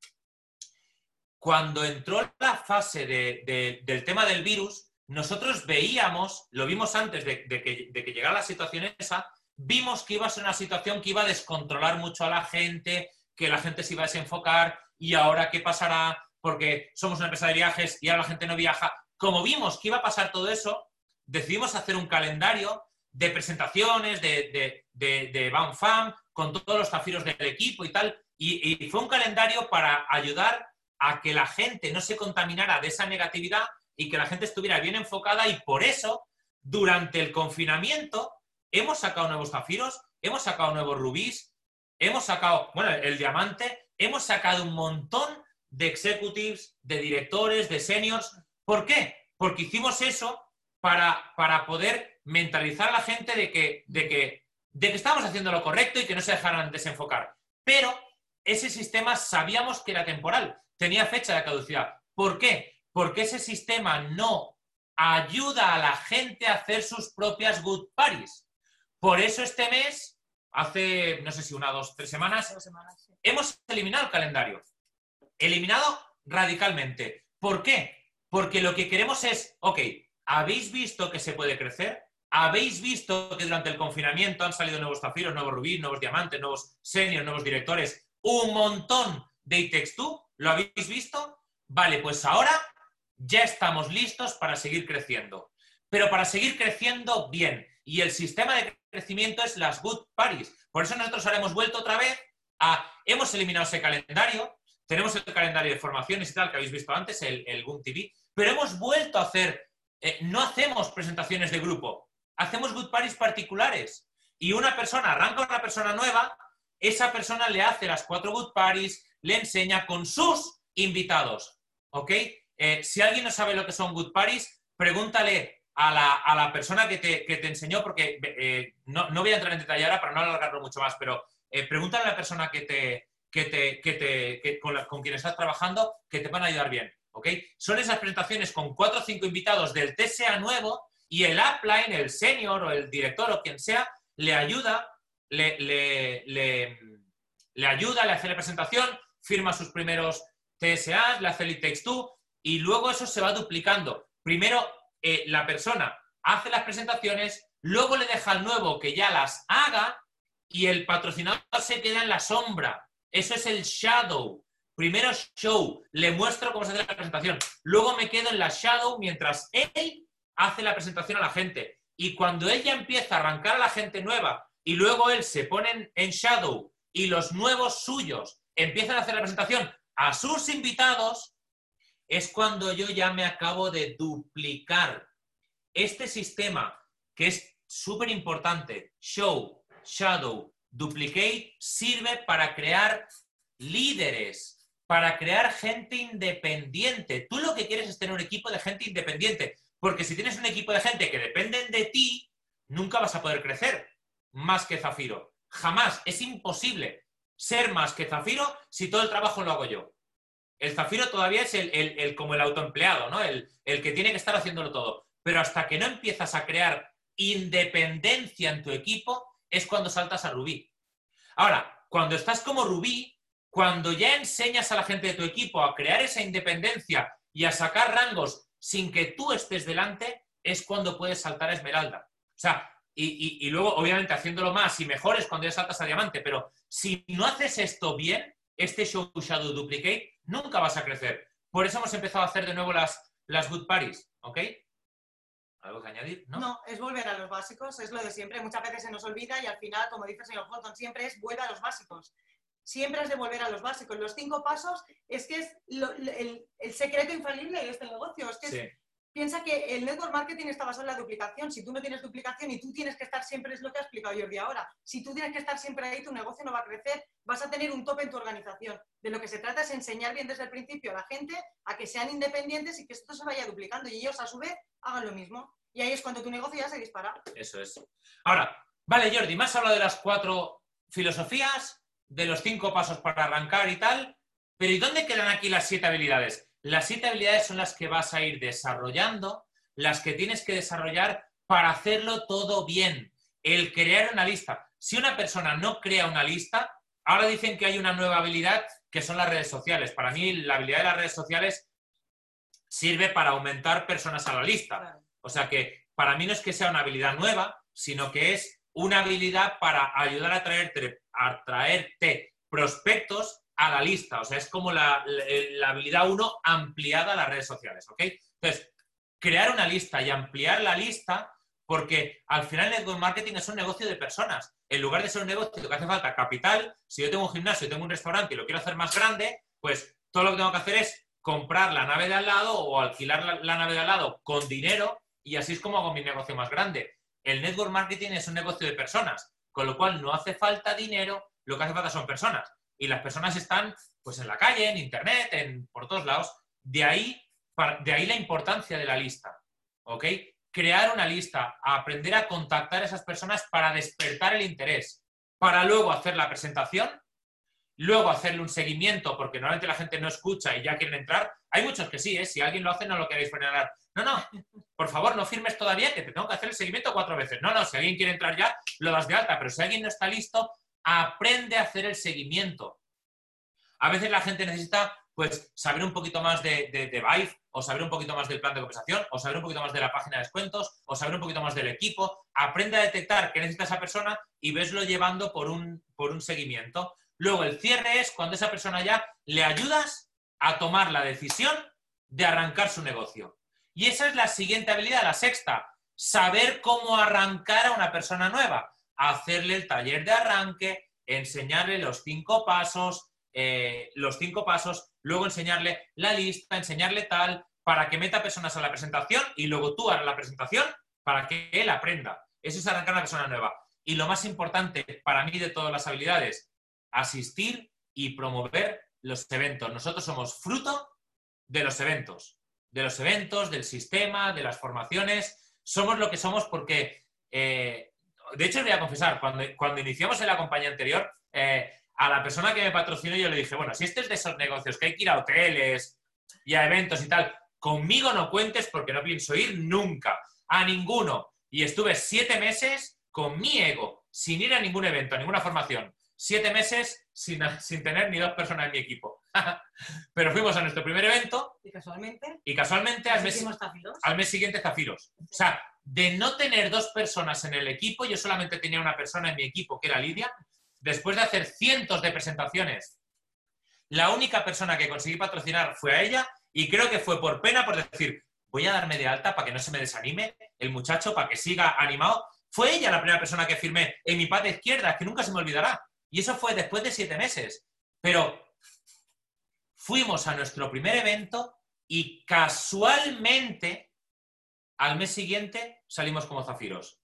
cuando entró la fase del tema del virus, nosotros veíamos, lo vimos antes de, que, llegara la situación esa, vimos que iba a ser una situación que iba a descontrolar mucho a la gente, que la gente se iba a desenfocar y ahora qué pasará porque somos una empresa de viajes y ahora la gente no viaja. Como vimos que iba a pasar todo eso, decidimos hacer un calendario de presentaciones, de, de, de, con todos los zafiros del equipo y tal. Y, fue un calendario para ayudar a que la gente no se contaminara de esa negatividad y que la gente estuviera bien enfocada y por eso, durante el confinamiento, hemos sacado nuevos zafiros, hemos sacado nuevos rubíes, hemos sacado, bueno, el diamante, hemos sacado un montón de executives, de directores, de seniors. ¿Por qué? Porque hicimos eso para, para poder mentalizar a la gente de que, de, que, de que estábamos haciendo lo correcto y que no se dejaran desenfocar. Pero ese sistema sabíamos que era temporal, tenía fecha de caducidad. ¿Por qué? Porque ese sistema no ayuda a la gente a hacer sus propias good parties. Por eso este mes, hace, no sé si una, dos, tres semanas, hemos eliminado el calendario. Eliminado radicalmente. ¿Por qué? Porque lo que queremos es, ok, ¿habéis visto que se puede crecer? ¿Habéis visto que durante el confinamiento han salido nuevos zafiros, nuevos rubíes, nuevos diamantes, nuevos seniors, nuevos directores? Un montón de ITEX2. ¿Lo habéis visto? Vale, pues ahora ya estamos listos para seguir creciendo. Pero para seguir creciendo bien. Y el sistema de crecimiento es las good parties. Por eso nosotros ahora hemos vuelto otra vez a... Hemos eliminado ese calendario. Tenemos el calendario de formaciones y tal que habéis visto antes, el, el TV. Pero hemos vuelto a hacer... Eh, no hacemos presentaciones de grupo hacemos good parties particulares. Y una persona, arranca una persona nueva, esa persona le hace las cuatro good parties, le enseña con sus invitados. ¿Ok? Eh, si alguien no sabe lo que son good parties, pregúntale a la, persona que te, enseñó, porque eh, no, voy a entrar en detalle ahora para no alargarlo mucho más, pero eh, pregúntale a la persona que te, que te, que te con, con, quien estás trabajando que te van a ayudar bien. ¿Ok? Son esas presentaciones con cuatro o cinco invitados del TSA nuevo y el upline, el senior o el director o quien sea, le ayuda, le, le, ayuda, le hace la presentación, firma sus primeros TSAs, le hace el text y luego eso se va duplicando. Primero eh, la persona hace las presentaciones, luego le deja al nuevo que ya las haga y el patrocinador se queda en la sombra. Eso es el shadow. Primero show, le muestro cómo se hace la presentación. Luego me quedo en la shadow mientras él hace la presentación a la gente. Y cuando ella empieza a arrancar a la gente nueva y luego él se pone en shadow y los nuevos suyos empiezan a hacer la presentación a sus invitados, es cuando yo ya me acabo de duplicar. Este sistema, que es súper importante, show, shadow, duplicate, sirve para crear líderes, para crear gente independiente. Tú lo que quieres es tener un equipo de gente independiente. Porque si tienes un equipo de gente que dependen de ti, nunca vas a poder crecer más que Zafiro. Jamás. Es imposible ser más que Zafiro si todo el trabajo lo hago yo. El Zafiro todavía es el, como el autoempleado, ¿no? El, el que tiene que estar haciéndolo todo. Pero hasta que no empiezas a crear independencia en tu equipo, es cuando saltas a Rubí. Ahora, cuando estás como Rubí, cuando ya enseñas a la gente de tu equipo a crear esa independencia y a sacar rangos sin que tú estés delante, es cuando puedes saltar a Esmeralda. O sea, y, luego, obviamente, haciéndolo más y mejor es cuando ya saltas a Diamante, pero si no haces esto bien, este Show Shadow Duplicate, nunca vas a crecer. Por eso hemos empezado a hacer de nuevo las, las Good Parties, ¿ok? ¿Algo que añadir? ¿No? no, es volver a los básicos, es lo de siempre. Muchas veces se nos olvida y al final, como dice el señor Fulton, siempre es vuelve a los básicos siempre has de volver a los básicos. Los cinco pasos es que es el, secreto infalible de este negocio. Es que piensa que el network marketing está basado en la duplicación. Si tú no tienes duplicación y tú tienes que estar siempre, es lo que ha explicado Jordi ahora, si tú tienes que estar siempre ahí, tu negocio no va a crecer, vas a tener un tope en tu organización. De lo que se trata es enseñar bien desde el principio a la gente a que sean independientes y que esto se vaya duplicando y ellos a su vez hagan lo mismo. Y ahí es cuando tu negocio ya se dispara. Eso es. Ahora, vale, Jordi, más habla de las cuatro filosofías, de los cinco pasos para arrancar y tal, pero ¿y dónde quedan aquí las siete habilidades? Las siete habilidades son las que vas a ir desarrollando, las que tienes que desarrollar para hacerlo todo bien. El crear una lista. Si una persona no crea una lista, ahora dicen que hay una nueva habilidad que son las redes sociales. Para mí, la habilidad de las redes sociales sirve para aumentar personas a la lista. O sea que para mí no es que sea una habilidad nueva, sino que es una habilidad para ayudar a traerte, a traerte prospectos a la lista. O sea, es como la, habilidad 1 ampliada a las redes sociales. ¿Ok? Entonces, crear una lista y ampliar la lista, porque al final el network marketing es un negocio de personas. En lugar de ser un negocio que hace falta capital, si yo tengo un gimnasio, tengo un restaurante y lo quiero hacer más grande, pues todo lo que tengo que hacer es comprar la nave de al lado o alquilar la, nave de al lado con dinero y así es como hago mi negocio más grande. El network marketing es un negocio de personas, con lo cual no hace falta dinero, lo que hace falta son personas. Y las personas están pues en la calle, en internet, en, por todos lados. De ahí, de ahí la importancia de la lista. ¿Ok? Crear una lista, aprender a contactar a esas personas para despertar el interés, para luego hacer la presentación luego hacerle un seguimiento, porque normalmente la gente no escucha y ya quieren entrar. Hay muchos que sí, ¿eh? si alguien lo hace no lo queréis frenar. No, no, por favor, no firmes todavía que te tengo que hacer el seguimiento cuatro veces. No, no, si alguien quiere entrar ya, lo das de alta, pero si alguien no está listo, aprende a hacer el seguimiento. A veces la gente necesita pues saber un poquito más de, de, Vive, o saber un poquito más del plan de compensación, o saber un poquito más de la página de descuentos, o saber un poquito más del equipo. Aprende a detectar qué necesita esa persona y veslo llevando por un, por un seguimiento. Luego el cierre es cuando esa persona ya le ayudas a tomar la decisión de arrancar su negocio. Y esa es la siguiente habilidad, la sexta, saber cómo arrancar a una persona nueva, hacerle el taller de arranque, enseñarle los cinco pasos, eh, los cinco pasos, luego enseñarle la lista, enseñarle tal, para que meta personas a la presentación y luego tú harás la presentación para que él aprenda. Eso es arrancar una persona nueva. Y lo más importante para mí de todas las habilidades, asistir y promover los eventos. Nosotros somos fruto de los eventos, de los eventos, del sistema, de las formaciones. Somos lo que somos porque, eh, de hecho, voy a confesar, cuando, cuando iniciamos en la compañía anterior, eh, a la persona que me patrocinó yo le dije, bueno, si este es de esos negocios que hay que ir a hoteles y a eventos y tal, conmigo no cuentes porque no pienso ir nunca, a ninguno. Y estuve siete meses con mi ego, sin ir a ningún evento, a ninguna formación siete meses sin, sin tener ni dos personas en mi equipo. Pero fuimos a nuestro primer evento. Y casualmente. Y casualmente al mes, al mes siguiente Zafiros. O sea, de no tener dos personas en el equipo, yo solamente tenía una persona en mi equipo, que era Lidia. Después de hacer cientos de presentaciones, la única persona que conseguí patrocinar fue a ella y creo que fue por pena, por decir, voy a darme de alta para que no se me desanime el muchacho, para que siga animado. Fue ella la primera persona que firmé en mi parte izquierda, que nunca se me olvidará. Y eso fue después de siete meses. Pero fuimos a nuestro primer evento y casualmente al mes siguiente salimos como zafiros.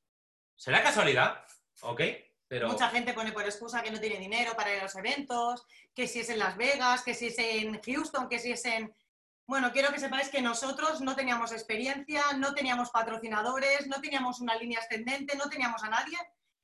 ¿Será casualidad? ¿Ok? Pero... Mucha gente pone por excusa que no tiene dinero para ir a los eventos, que si es en Las Vegas, que si es en Houston, que si es en... Bueno, quiero que sepáis que nosotros no teníamos experiencia, no teníamos patrocinadores, no teníamos una línea ascendente, no teníamos a nadie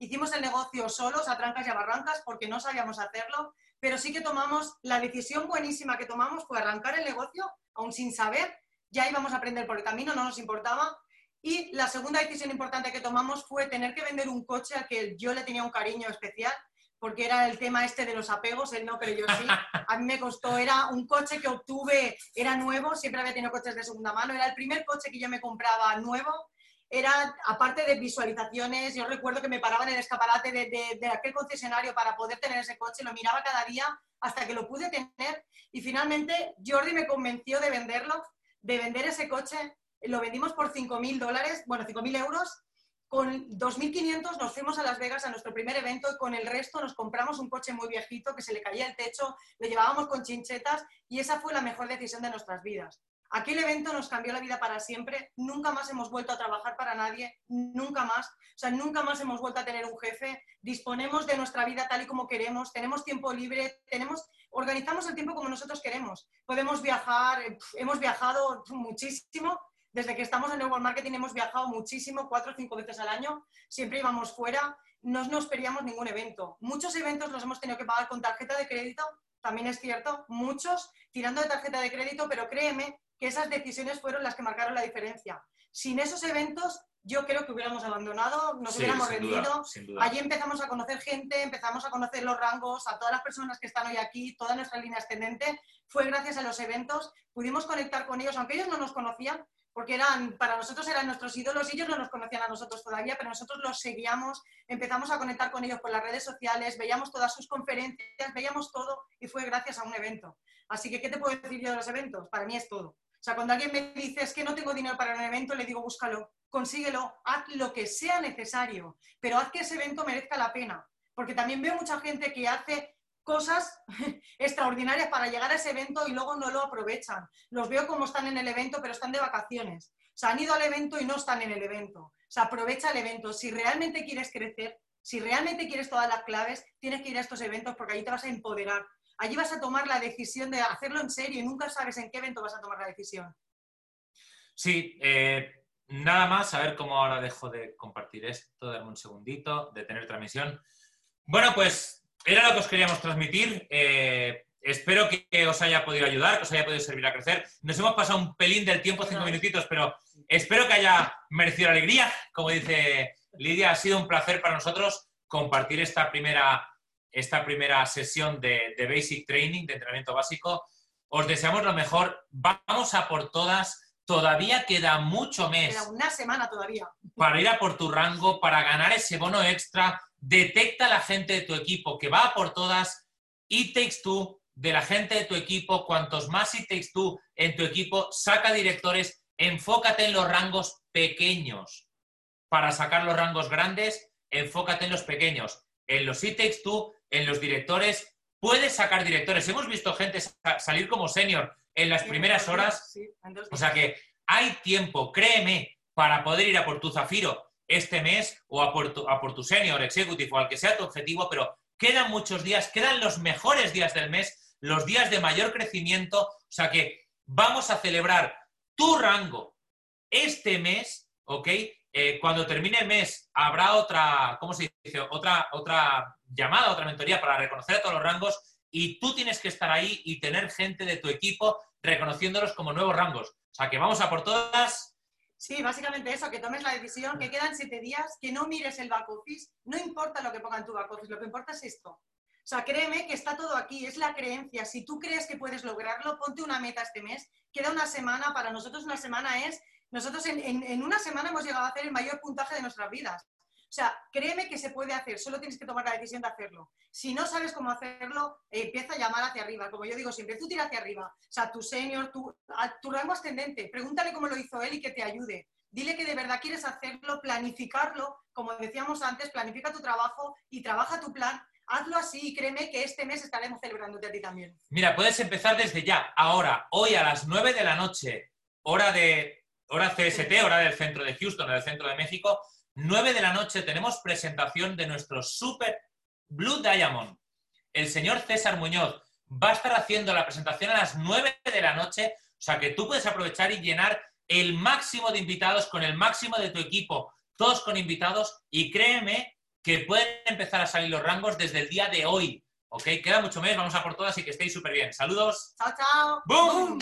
Hicimos el negocio solos, a trancas y a barrancas, porque no sabíamos hacerlo, pero sí que tomamos, la decisión buenísima que tomamos fue arrancar el negocio, aún sin saber, ya íbamos a aprender por el camino, no nos importaba. Y la segunda decisión importante que tomamos fue tener que vender un coche al que yo le tenía un cariño especial, porque era el tema este de los apegos, él no, pero yo sí. A mí me costó, era un coche que obtuve, era nuevo, siempre había tenido coches de segunda mano, era el primer coche que yo me compraba nuevo era, aparte de visualizaciones, yo recuerdo que me paraba en el escaparate de, aquel concesionario para poder tener ese coche, lo miraba cada día hasta que lo pude tener y finalmente Jordi me convenció de venderlo, de vender ese coche, lo vendimos por 5.000 dólares, bueno, 5.000 euros, con 2.500 nos fuimos a Las Vegas a nuestro primer evento y con el resto nos compramos un coche muy viejito que se le caía el techo, lo llevábamos con chinchetas y esa fue la mejor decisión de nuestras vidas. Aquel evento nos cambió la vida para siempre, nunca más hemos vuelto a trabajar para nadie, nunca más, o sea, nunca más hemos vuelto a tener un jefe, disponemos de nuestra vida tal y como queremos, tenemos tiempo libre, tenemos, organizamos el tiempo como nosotros queremos, podemos viajar, hemos viajado muchísimo, desde que estamos en Network Marketing hemos viajado muchísimo, cuatro o cinco veces al año, siempre íbamos fuera, no nos perdíamos ningún evento. Muchos eventos los hemos tenido que pagar con tarjeta de crédito, también es cierto, muchos tirando de tarjeta de crédito, pero créeme que esas decisiones fueron las que marcaron la diferencia. Sin esos eventos yo creo que hubiéramos abandonado, nos Sí, hubiéramos rendido. Allí empezamos a conocer gente, empezamos a conocer los rangos, a todas las personas que están hoy aquí, toda nuestra línea ascendente. Fue gracias a los eventos, pudimos conectar con ellos, aunque ellos no nos conocían, porque eran, para nosotros eran nuestros ídolos, ellos no nos conocían a nosotros todavía, pero nosotros los seguíamos, empezamos a conectar con ellos por las redes sociales, veíamos todas sus conferencias, veíamos todo y fue gracias a un evento. Así que, ¿qué te puedo decir yo de los eventos? Para mí es todo. O sea, cuando alguien me dice es que no tengo dinero para un evento, le digo búscalo, consíguelo, haz lo que sea necesario, pero haz que ese evento merezca la pena. Porque también veo mucha gente que hace cosas extraordinarias para llegar a ese evento y luego no lo aprovechan. Los veo como están en el evento, pero están de vacaciones. O sea, han ido al evento y no están en el evento. O sea, aprovecha el evento. Si realmente quieres crecer, si realmente quieres todas las claves, tienes que ir a estos eventos porque allí te vas a empoderar. Allí vas a tomar la decisión de hacerlo en serio y nunca sabes en qué evento vas a tomar la decisión. Sí, eh, nada más, a ver cómo ahora dejo de compartir esto, darme un segundito, de tener transmisión. Bueno, pues era lo que os queríamos transmitir. eh, espero que os haya podido ayudar, que os haya podido servir a crecer. Nos hemos pasado un pelín del tiempo, cinco minutitos, pero espero que haya merecido la alegría. Como dice Lidia, ha sido un placer para nosotros compartir esta primera, esta primera sesión de, de Basic Training, de entrenamiento básico. Os deseamos lo mejor. Vamos a por todas. Todavía queda mucho mes Queda una semana todavía. para ir a por tu rango, para ganar ese bono extra. Detecta a la gente de tu equipo que va a por todas. It takes two de la gente de tu equipo. Cuantos más it takes two en tu equipo, saca directores. Enfócate en los rangos pequeños. Para sacar los rangos grandes, enfócate en los pequeños. En los takes two, en los directores, puedes sacar directores. Hemos visto gente sa- salir como senior en las primeras horas Sí, o sea que hay tiempo, créeme, para poder ir a por tu Zafiro este mes o a por tu, a por tu Senior Executive o al que sea tu objetivo, pero quedan muchos días, quedan los mejores días del mes, los días de mayor crecimiento. O sea que vamos a celebrar tu rango este mes, ¿ok? Eh, cuando termine el mes habrá otra, ¿cómo se dice? Otra, otra llamada, otra mentoría para reconocer a todos los rangos y tú tienes que estar ahí y tener gente de tu equipo reconociéndolos como nuevos rangos. O sea que vamos a por todas. Sí, básicamente eso, que tomes la decisión, que quedan siete días, que no mires el back office, no importa lo que ponga en tu back office, lo que importa es esto. O sea, créeme que está todo aquí, es la creencia. Si tú crees que puedes lograrlo, ponte una meta este mes. Queda una semana, para nosotros una semana es, nosotros en, una semana hemos llegado a hacer el mayor puntaje de nuestras vidas. O sea, créeme que se puede hacer, solo tienes que tomar la decisión de hacerlo. Si no sabes cómo hacerlo, empieza a llamar hacia arriba. Como yo digo siempre, tú tira hacia arriba. O sea, tu senior, tu, a tu rango ascendente, pregúntale cómo lo hizo él y que te ayude. Dile que de verdad quieres hacerlo, planificarlo, como decíamos antes, planifica tu trabajo y trabaja tu plan. Hazlo así y créeme que este mes estaremos celebrándote a ti también. Mira, puedes empezar desde ya, ahora, hoy a las 9 de la noche, hora de hora CST, hora del centro de Houston, del centro de México. 9 de la noche tenemos presentación de nuestro Super Blue Diamond. El señor César Muñoz va a estar haciendo la presentación a las 9 de la noche, o sea que tú puedes aprovechar y llenar el máximo de invitados con el máximo de tu equipo, todos con invitados, y créeme que pueden empezar a salir los rangos desde el día de hoy. ¿Ok? Queda mucho mes, vamos a por todas y que estéis súper bien. Saludos. Chao, chao. ¡Boom!